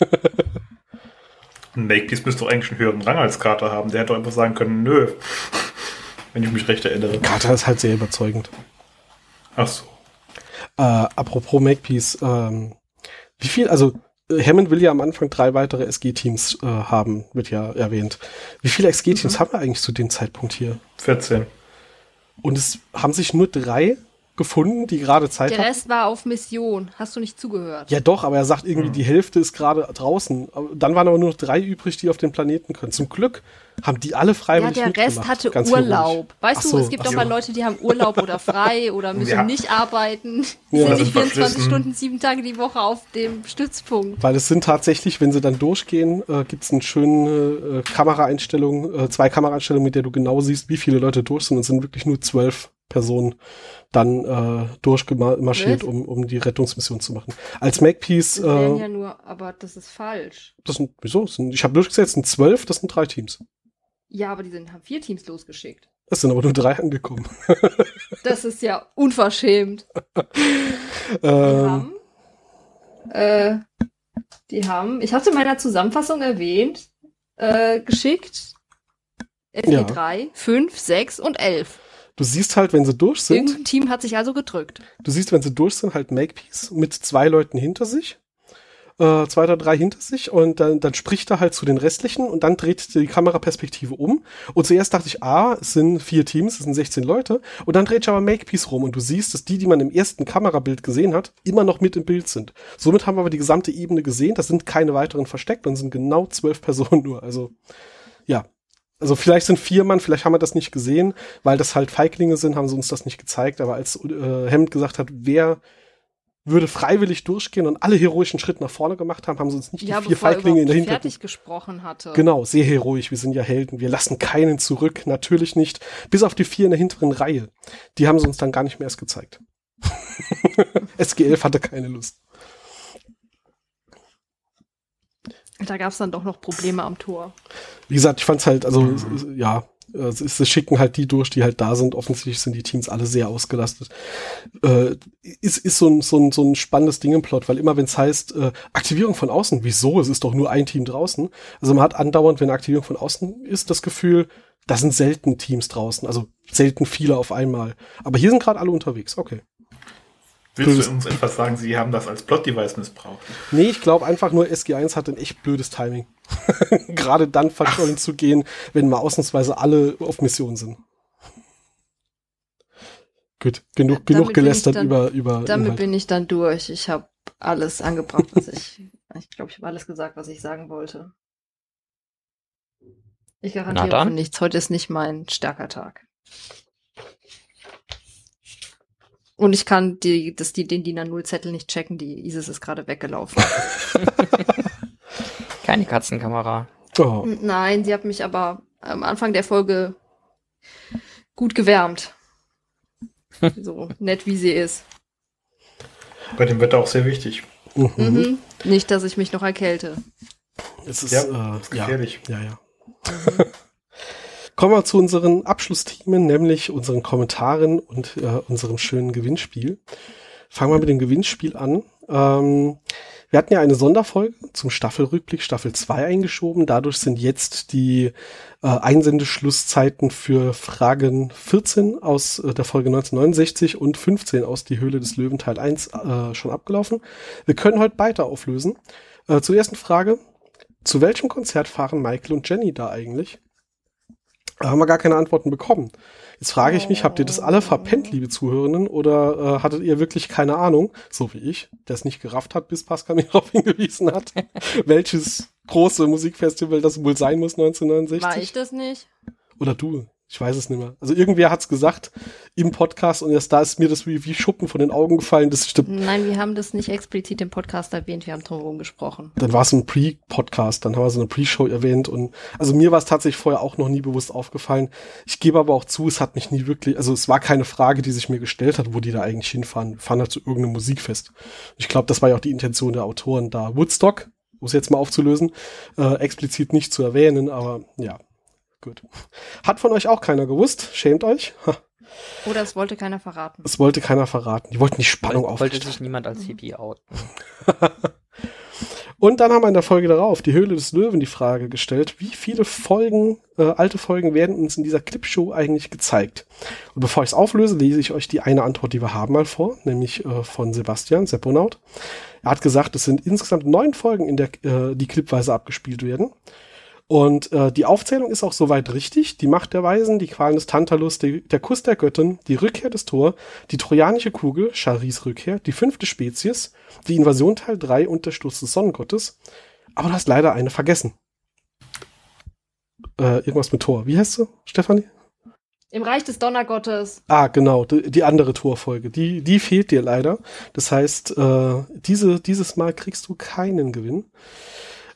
Makepeace müsste doch eigentlich einen höheren Rang als Carter haben. Der hätte doch einfach sagen können, nö. Wenn ich mich recht erinnere. Carter ist halt sehr überzeugend. Ach so. Äh, apropos Makepeace, ähm, wie viel, also äh, Hammond will ja am Anfang drei weitere SG-Teams äh, haben, wird ja erwähnt. Wie viele SG-Teams haben wir eigentlich zu dem Zeitpunkt hier? 14. Und es haben sich nur drei gefunden, die gerade Zeit Der haben. Rest war auf Mission. Hast du nicht zugehört? Ja doch, aber er sagt irgendwie, die Hälfte ist gerade draußen. Dann waren aber nur noch drei übrig, die auf den Planeten können. Zum Glück haben die alle Ja, freiwillig der Rest mitgemacht. hatte Ganz Urlaub. Weißt Ach du, so, es gibt so. mal Leute, die haben Urlaub oder frei oder müssen Ja. nicht arbeiten. Ja. sind nicht sind 24 verschlissen. Stunden, sieben Tage die Woche auf dem Stützpunkt. Weil es sind tatsächlich, wenn sie dann durchgehen, äh, gibt es eine schöne äh, Kameraeinstellung, äh, zwei Kameraeinstellungen, mit der du genau siehst, wie viele Leute durch sind. Und es sind wirklich nur zwölf Personen dann äh, durchgemarschiert, Was? um, um die Rettungsmission zu machen. Als Makepeace, Das wären äh, ja nur, aber das ist falsch. das sind, wieso? Das sind, ich habe durchgesetzt, es sind zwölf, das sind drei Teams. Ja, aber die sind, haben vier Teams losgeschickt. Es sind aber nur drei angekommen. Das ist ja unverschämt. Die ähm, haben, äh, die haben, ich hatte in meiner Zusammenfassung erwähnt, äh, geschickt, FG3, 5, 6 und 11. du siehst halt, wenn sie durch sind, Irgendein Team hat sich also gedrückt. Du siehst, wenn sie durch sind, halt Makepeace mit zwei Leuten hinter sich. Äh, zwei oder drei hinter sich und dann, dann spricht er halt zu den restlichen und dann dreht die Kameraperspektive um. Und zuerst dachte ich, ah, es sind vier Teams, es sind 16 Leute. Und dann dreht sich aber Makepeace rum und du siehst, dass die, die man im ersten Kamerabild gesehen hat, immer noch mit im Bild sind. Somit haben wir aber die gesamte Ebene gesehen. Das sind keine weiteren versteckt und sind genau zwölf Personen nur. Also, ja. Also vielleicht sind vier Mann, vielleicht haben wir das nicht gesehen, weil das halt Feiglinge sind, haben sie uns das nicht gezeigt. Aber als äh, Hammond gesagt hat, wer würde freiwillig durchgehen und alle heroischen Schritte nach vorne gemacht haben, haben sie uns nicht Ja, die vier er Feiglinge in der Hintergrund. fertig gesprochen hatte. Genau, sehr heroisch. Wir sind ja Helden. Wir lassen keinen zurück. Natürlich nicht. Bis auf die vier in der hinteren Reihe. Die haben sie uns dann gar nicht mehr erst gezeigt. SG11 hatte keine Lust. Da gab es dann doch noch Probleme am Tor. Wie gesagt, ich fand's halt, also, es ja, es ist, es schicken halt die durch, die halt da sind. Offensichtlich sind die Teams alle sehr ausgelastet. Äh, ist, ist so ein, so ein, so ein spannendes Ding im Plot, weil immer wenn es heißt, äh, Aktivierung von außen, wieso? Es ist doch nur ein Team draußen. Also man hat andauernd, wenn Aktivierung von außen ist, das Gefühl, da sind selten Teams draußen, also selten viele auf einmal. Aber hier sind gerade alle unterwegs, okay. Willst du uns etwas sagen, sie haben das als Plot-Device missbraucht? Nee, ich glaube einfach nur, SG1 hat ein echt blödes Timing. Gerade dann verschollen zu gehen, wenn mal ausnahmsweise alle auf Mission sind. Gut, genug, Damit genug gelästert dann- über, über Damit Inhalt. bin ich dann durch. Ich habe alles angebracht, was ich. Ich glaube, ich habe alles gesagt, was ich sagen wollte. Ich garantiere nichts. Heute ist nicht mein starker Tag. Und ich kann die, das, die, den DIN A0-Zettel nicht checken, die Isis ist gerade weggelaufen. Keine Katzenkamera. Oh. Nein, sie hat mich aber am Anfang der Folge gut gewärmt. so nett wie sie ist. Bei dem Wetter auch sehr wichtig. Mhm. Mhm. Nicht, dass ich mich noch erkälte. Es ist, Ja, äh, ist ja, gefährlich. ja, ja. Kommen wir zu unseren Abschlussthemen, nämlich unseren Kommentaren und äh, unserem schönen Gewinnspiel. Fangen wir mit dem Gewinnspiel an. Ähm, wir hatten ja eine Sonderfolge zum Staffelrückblick Staffel 2 eingeschoben. Dadurch sind jetzt die äh, Einsendeschlusszeiten für Fragen 14 aus äh, der Folge 1969 und 15 aus Die Höhle des Löwen Teil 1 äh, schon abgelaufen. Wir können heute weiter auflösen. Äh, zur ersten Frage. Zu welchem Konzert fahren Michael und Jenny da eigentlich? Da haben wir gar keine Antworten bekommen. Jetzt frage ich mich, habt ihr das alle verpennt, liebe Zuhörenden, oder äh, hattet ihr wirklich keine Ahnung, so wie ich, der es nicht gerafft hat, bis Pascal mir darauf hingewiesen hat, welches große Musikfestival das wohl sein muss 1969? War ich das nicht? Oder du? Ich weiß es nicht mehr. Also irgendwer hat's gesagt im Podcast und erst da ist mir das wie, wie Schuppen von den Augen gefallen. Das stimmt. Nein, wir haben das nicht explizit im Podcast erwähnt, wir haben drumherum gesprochen. Dann war es ein Pre-Podcast, dann haben wir so eine Pre-Show erwähnt und also mir war es tatsächlich vorher auch noch nie bewusst aufgefallen. Ich gebe aber auch zu, es hat mich nie wirklich, also es war keine Frage, die sich mir gestellt hat, wo die da eigentlich hinfahren. Wir fahren halt zu irgendeinem Musikfest. Ich glaube, das war ja auch die Intention der Autoren da. Woodstock, um es jetzt mal aufzulösen, äh, explizit nicht zu erwähnen, aber ja, gut. Hat von euch auch keiner gewusst, schämt euch. Ha, Oder es wollte keiner verraten. Es wollte keiner verraten. Die wollten die Spannung Wollte aufrichten. sich niemand als Hippie outen. Und dann haben wir in der Folge darauf, die Höhle des Löwen, die Frage gestellt, wie viele Folgen, äh, alte Folgen werden uns in dieser Clipshow eigentlich gezeigt? Und bevor ich es auflöse, lese ich euch die eine Antwort, die wir haben, mal vor, nämlich äh, von Sebastian, Sepponaut. Er hat gesagt, es sind insgesamt neun Folgen, in der äh, die clipweise abgespielt werden. Und äh, die Aufzählung ist auch soweit richtig. Die Macht der Weisen, die Qualen des Tantalus, die, der Kuss der Göttin, die Rückkehr des Tor, die trojanische Kugel, Charis Rückkehr, die fünfte Spezies, die Invasion Teil 3 und der Stoß des Sonnengottes. Aber du hast leider eine vergessen. Äh, irgendwas mit Tor. Wie heißt sie, Stefanie? Im Reich des Donnergottes. Ah, genau, die, die andere Torfolge. Die, die fehlt dir leider. Das heißt, äh, diese, dieses Mal kriegst du keinen Gewinn.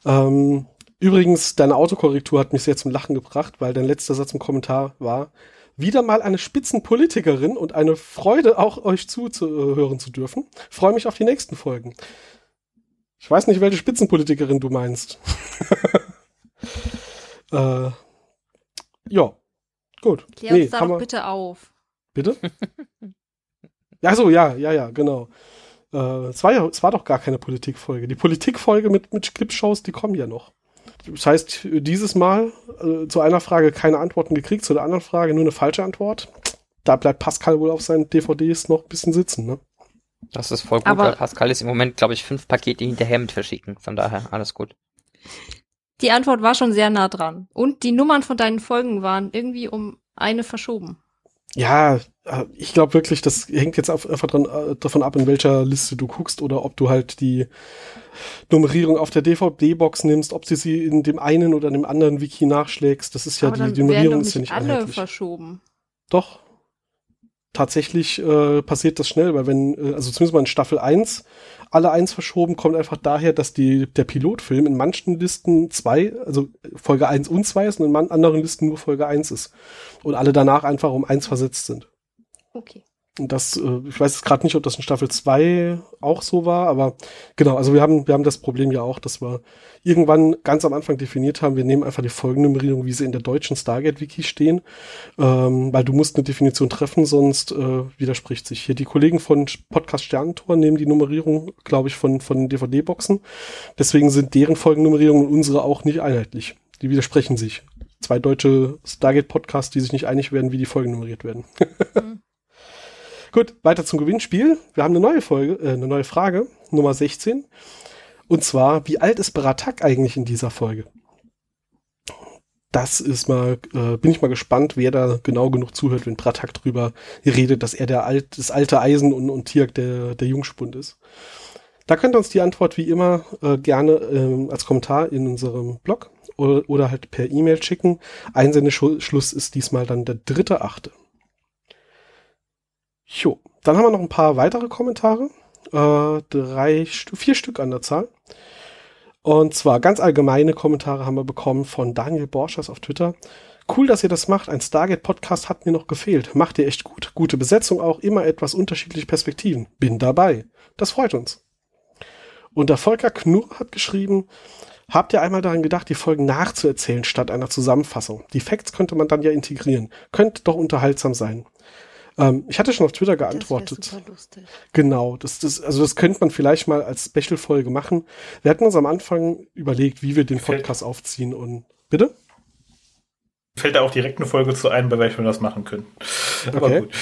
Ähm, übrigens, deine Autokorrektur hat mich sehr zum Lachen gebracht, weil dein letzter Satz im Kommentar war, wieder mal eine Spitzenpolitikerin und eine Freude, auch euch zuzuhören zu dürfen. Freue mich auf die nächsten Folgen. Ich weiß nicht, welche Spitzenpolitikerin du meinst. äh, ja, gut. Klär uns Nee, da haben doch bitte auf. Bitte? Ach so, ja, ja, ja, genau. Äh, es, war ja, es war doch gar keine Politikfolge. Die Politikfolge mit, mit Clipshows, die kommen ja noch. Das heißt, dieses Mal äh, zu einer Frage keine Antworten gekriegt, zu der anderen Frage nur eine falsche Antwort. Da bleibt Pascal wohl auf seinen DVDs noch ein bisschen sitzen, ne? Das ist voll gut, Aber- weil Pascal ist im Moment, glaube ich, fünf Pakete hinterher mit verschicken. Von daher alles gut. Die Antwort war schon sehr nah dran. Und die Nummern von deinen Folgen waren irgendwie um eine verschoben. Ja, äh, ich glaube wirklich, das hängt jetzt einfach dran, äh, davon ab, in welcher Liste du guckst oder ob du halt die Nummerierung auf der DVD-Box nimmst, ob du sie in dem einen oder in dem anderen Wiki nachschlägst. Das ist ja, die, die Nummerierung ist ja nicht alle einheitlich. verschoben. Doch. Tatsächlich äh, passiert das schnell, weil wenn, äh, also zumindest mal in Staffel 1, alle eins verschoben, kommt einfach daher, dass die, der Pilotfilm in manchen Listen zwei, also Folge 1 und 2 ist und in anderen Listen nur Folge 1 ist. Und alle danach einfach um eins versetzt sind. Okay. Das, äh, ich weiß jetzt gerade nicht, ob das in Staffel 2 auch so war, aber genau, also wir haben, wir haben das Problem ja auch, dass wir irgendwann ganz am Anfang definiert haben, wir nehmen einfach die Folgennummerierung, wie sie in der deutschen Stargate-Wiki stehen, ähm, weil du musst eine Definition treffen, sonst äh, widerspricht sich. Hier die Kollegen von Podcast Sternentor nehmen die Nummerierung, glaube ich, von, von DVD-Boxen. Deswegen sind deren Folgennummerierungen und unsere auch nicht einheitlich. Die widersprechen sich. Zwei deutsche Stargate-Podcasts, die sich nicht einig werden, wie die Folgen nummeriert werden. Mhm. Gut, weiter zum Gewinnspiel. Wir haben eine neue Folge, äh, eine neue Frage, Nummer 16. Und zwar, wie alt ist Baratak eigentlich in dieser Folge? Das ist mal, äh, bin ich mal gespannt, wer da genau genug zuhört, wenn Baratak drüber redet, dass er der alt, das alte Eisen und, und Tirk der, der Jungspund ist. Da könnt ihr uns die Antwort wie immer äh, gerne ähm, als Kommentar in unserem Blog oder, oder halt per E-Mail schicken. Einsendeschluss ist diesmal dann der dritte Achte. Jo, Dann haben wir noch ein paar weitere Kommentare. Äh, drei, vier Stück an der Zahl. Und zwar ganz allgemeine Kommentare haben wir bekommen von Daniel Borschers auf Twitter. Cool, dass ihr das macht. Ein Stargate-Podcast hat mir noch gefehlt. Macht ihr echt gut. Gute Besetzung auch, immer etwas unterschiedliche Perspektiven. Bin dabei. Das freut uns. Und der Volker Knurr hat geschrieben, habt ihr einmal daran gedacht, die Folgen nachzuerzählen statt einer Zusammenfassung? Die Facts könnte man dann ja integrieren. Könnte doch unterhaltsam sein. Ähm, ich hatte schon auf Twitter geantwortet. Das genau, das, das, also das könnte man vielleicht mal als Special-Folge machen. Wir hatten uns am Anfang überlegt, wie wir den Podcast aufziehen und bitte? fällt da auch direkt eine Folge zu ein, bei welcher wir das machen können. Aber okay. gut.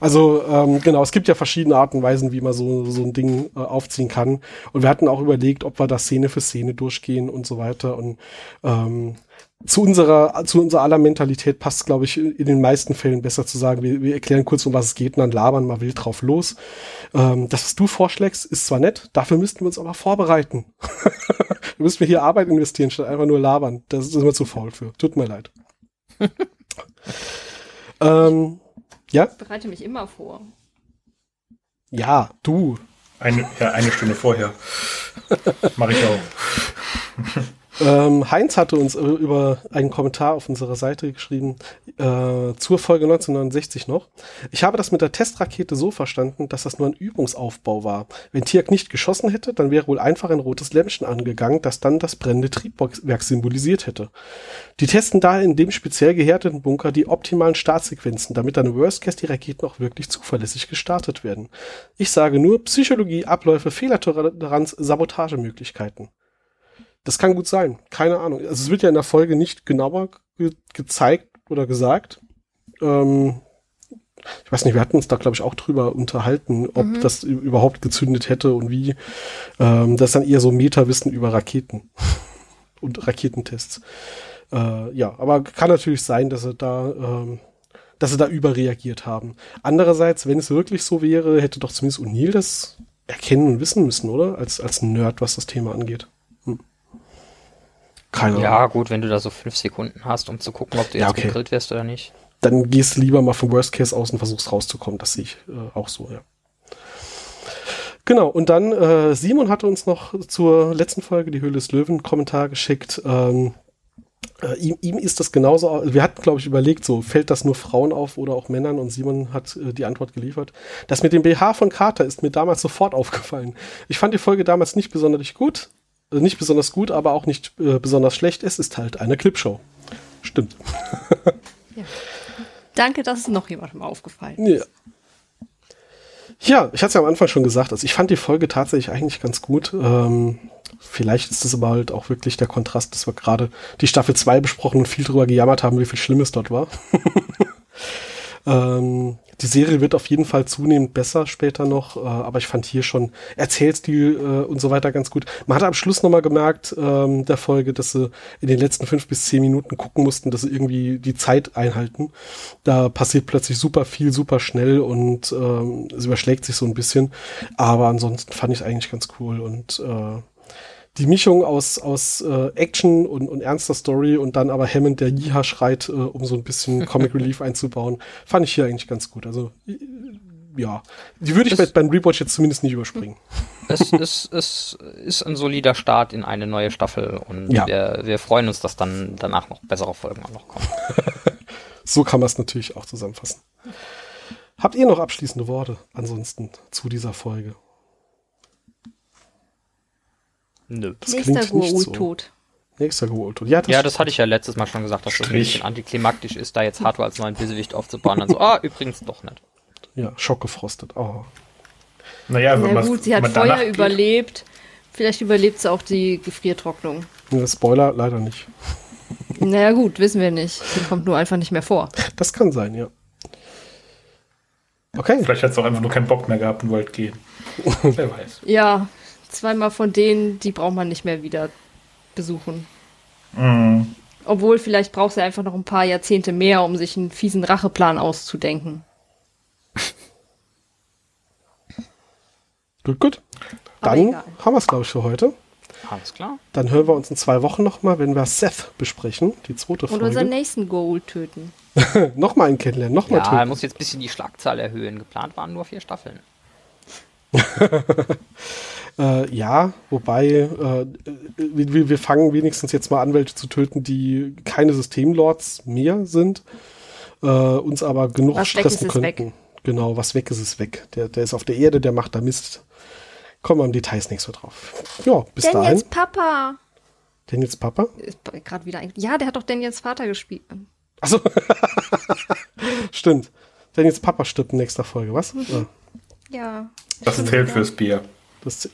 Also ähm, genau, es gibt ja verschiedene Arten und Weisen, wie man so, so ein Ding äh, aufziehen kann. Und wir hatten auch überlegt, ob wir da Szene für Szene durchgehen und so weiter. Und ähm, zu unserer, zu unserer aller Mentalität passt, glaube ich, in den meisten Fällen besser zu sagen, wir, wir erklären kurz, um was es geht und dann labern mal wild drauf los. Ähm, das, was du vorschlägst, ist zwar nett, dafür müssten wir uns aber vorbereiten. da müssen wir hier Arbeit investieren, statt einfach nur labern. Das ist immer zu faul für. Tut mir leid. ähm, ja? Ich bereite mich immer vor. Ja, du. Eine, ja, eine Stunde vorher. Mache ich auch. Ähm, Heinz hatte uns äh, über einen Kommentar auf unserer Seite geschrieben, äh, zur Folge 1969 noch. Ich habe das mit der Testrakete so verstanden, dass das nur ein Übungsaufbau war. Wenn Tiak nicht geschossen hätte, dann wäre wohl einfach ein rotes Lämpchen angegangen, das dann das brennende Triebwerk symbolisiert hätte. Die testen daher in dem speziell gehärteten Bunker die optimalen Startsequenzen, damit dann im Worst Case die Raketen auch wirklich zuverlässig gestartet werden. Ich sage nur Psychologie, Abläufe, Fehlertoleranz, Sabotagemöglichkeiten. Das kann gut sein. Keine Ahnung. Also es wird ja in der Folge nicht genauer ge gezeigt oder gesagt. Ähm, ich weiß nicht, wir hatten uns da, glaube ich, auch drüber unterhalten, ob mhm. das überhaupt gezündet hätte und wie. Ähm, das ist dann eher so Meta-Wissen über Raketen und Raketentests. Äh, ja, aber kann natürlich sein, dass sie da, ähm, dass sie da überreagiert haben. Andererseits, wenn es wirklich so wäre, hätte doch zumindest O'Neill das erkennen und wissen müssen, oder? Als, als Nerd, was das Thema angeht. Keine ja, Ahnung. gut, wenn du da so fünf Sekunden hast, um zu gucken, ob du jetzt ja, okay. gegrillt wirst oder nicht. Dann gehst du lieber mal vom Worst Case aus und versuchst rauszukommen. Das sehe ich äh, auch so, ja. Genau, und dann äh, Simon hatte uns noch zur letzten Folge die Höhle des Löwen Kommentar geschickt. Ähm, äh, ihm, ihm ist das genauso, wir hatten, glaube ich, überlegt, so fällt das nur Frauen auf oder auch Männern und Simon hat äh, die Antwort geliefert. Das mit dem BH von Carter ist mir damals sofort aufgefallen. Ich fand die Folge damals nicht besonders gut, nicht besonders gut, aber auch nicht äh, besonders schlecht. Es ist halt eine Clipshow. Stimmt. ja. Danke, dass es noch jemandem aufgefallen ist. Ja. Ja, ich hatte es ja am Anfang schon gesagt, also ich fand die Folge tatsächlich eigentlich ganz gut. Ähm, vielleicht ist es aber halt auch wirklich der Kontrast, dass wir gerade die Staffel 2 besprochen und viel drüber gejammert haben, wie viel Schlimmes dort war. ähm, die Serie wird auf jeden Fall zunehmend besser später noch, äh, aber ich fand hier schon Erzählstil äh, und so weiter ganz gut. Man hat am Schluss nochmal gemerkt, ähm, der Folge, dass sie in den letzten fünf bis zehn Minuten gucken mussten, dass sie irgendwie die Zeit einhalten. Da passiert plötzlich super viel, super schnell und ähm, es überschlägt sich so ein bisschen. Aber ansonsten fand ich es eigentlich ganz cool und äh, die Mischung aus, aus äh, Action und, und ernster Story und dann aber Hammond, der Jiha schreit, äh, um so ein bisschen Comic Relief einzubauen, fand ich hier eigentlich ganz gut. Also ja, die würde ich es, beim Rewatch jetzt zumindest nicht überspringen. Es, es, es ist ein solider Start in eine neue Staffel und ja. wir, wir freuen uns, dass dann danach noch bessere Folgen auch noch kommen. so kann man es natürlich auch zusammenfassen. Habt ihr noch abschließende Worte ansonsten zu dieser Folge? Nö. Das Nächster Goa'uld-Tod. Nächster Goa'uld-Tod. Ja, das, ja, das hatte ich ja letztes Mal schon gesagt, dass Strich. das ein bisschen antiklimaktisch ist, da jetzt Hardware als neuen Bösewicht aufzubauen. Dann so, ah, übrigens doch nicht. Ja, schockgefrostet. Oh. Naja, Na gut, sie hat Feuer überlebt. Vielleicht überlebt sie auch die Gefriertrocknung. Ja, Spoiler, leider nicht. Naja gut, wissen wir nicht. Sie kommt nur einfach nicht mehr vor. Das kann sein, ja. Okay. Vielleicht hat sie auch einfach nur keinen Bock mehr gehabt und wollte gehen. Wer weiß. Ja, zweimal von denen, die braucht man nicht mehr wieder besuchen. Mhm. Obwohl, vielleicht braucht sie einfach noch ein paar Jahrzehnte mehr, um sich einen fiesen Racheplan auszudenken. Gut, gut. Dann haben wir es, glaube ich, für heute. Alles klar. Dann hören wir uns in zwei Wochen nochmal, wenn wir Seth besprechen, die zweite Folge. Und unseren nächsten Goal töten. nochmal ein kennenlernen, nochmal Ja, er töten. muss jetzt ein bisschen die Schlagzahl erhöhen. Geplant waren nur vier Staffeln. Äh, ja, wobei äh, wir, wir fangen wenigstens jetzt mal an, welche zu töten, die keine Systemlords mehr sind, äh, uns aber genug Was weg stressen ist, ist könnten. Genau, was weg ist, ist weg. Der, der ist auf der Erde, der macht da Mist. Kommen wir im Details nicht so drauf. Ja, bis dahin. Daniels Papa. Daniels Papa? Ist gerade wieder ein. Ja, der hat doch Daniels Vater gespielt. Achso. Stimmt. Daniels Papa stirbt in nächster Folge, was? Ja, Ja. Das zählt fürs Bier. Das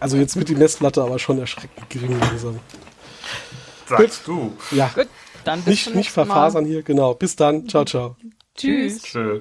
also jetzt wird die Messlatte aber schon erschreckend gering langsam. Sagst du. Ja, Gut, dann bis nicht, zum nicht verfasern hier, genau. Bis dann. Ciao, ciao. Tschüss. Tschö.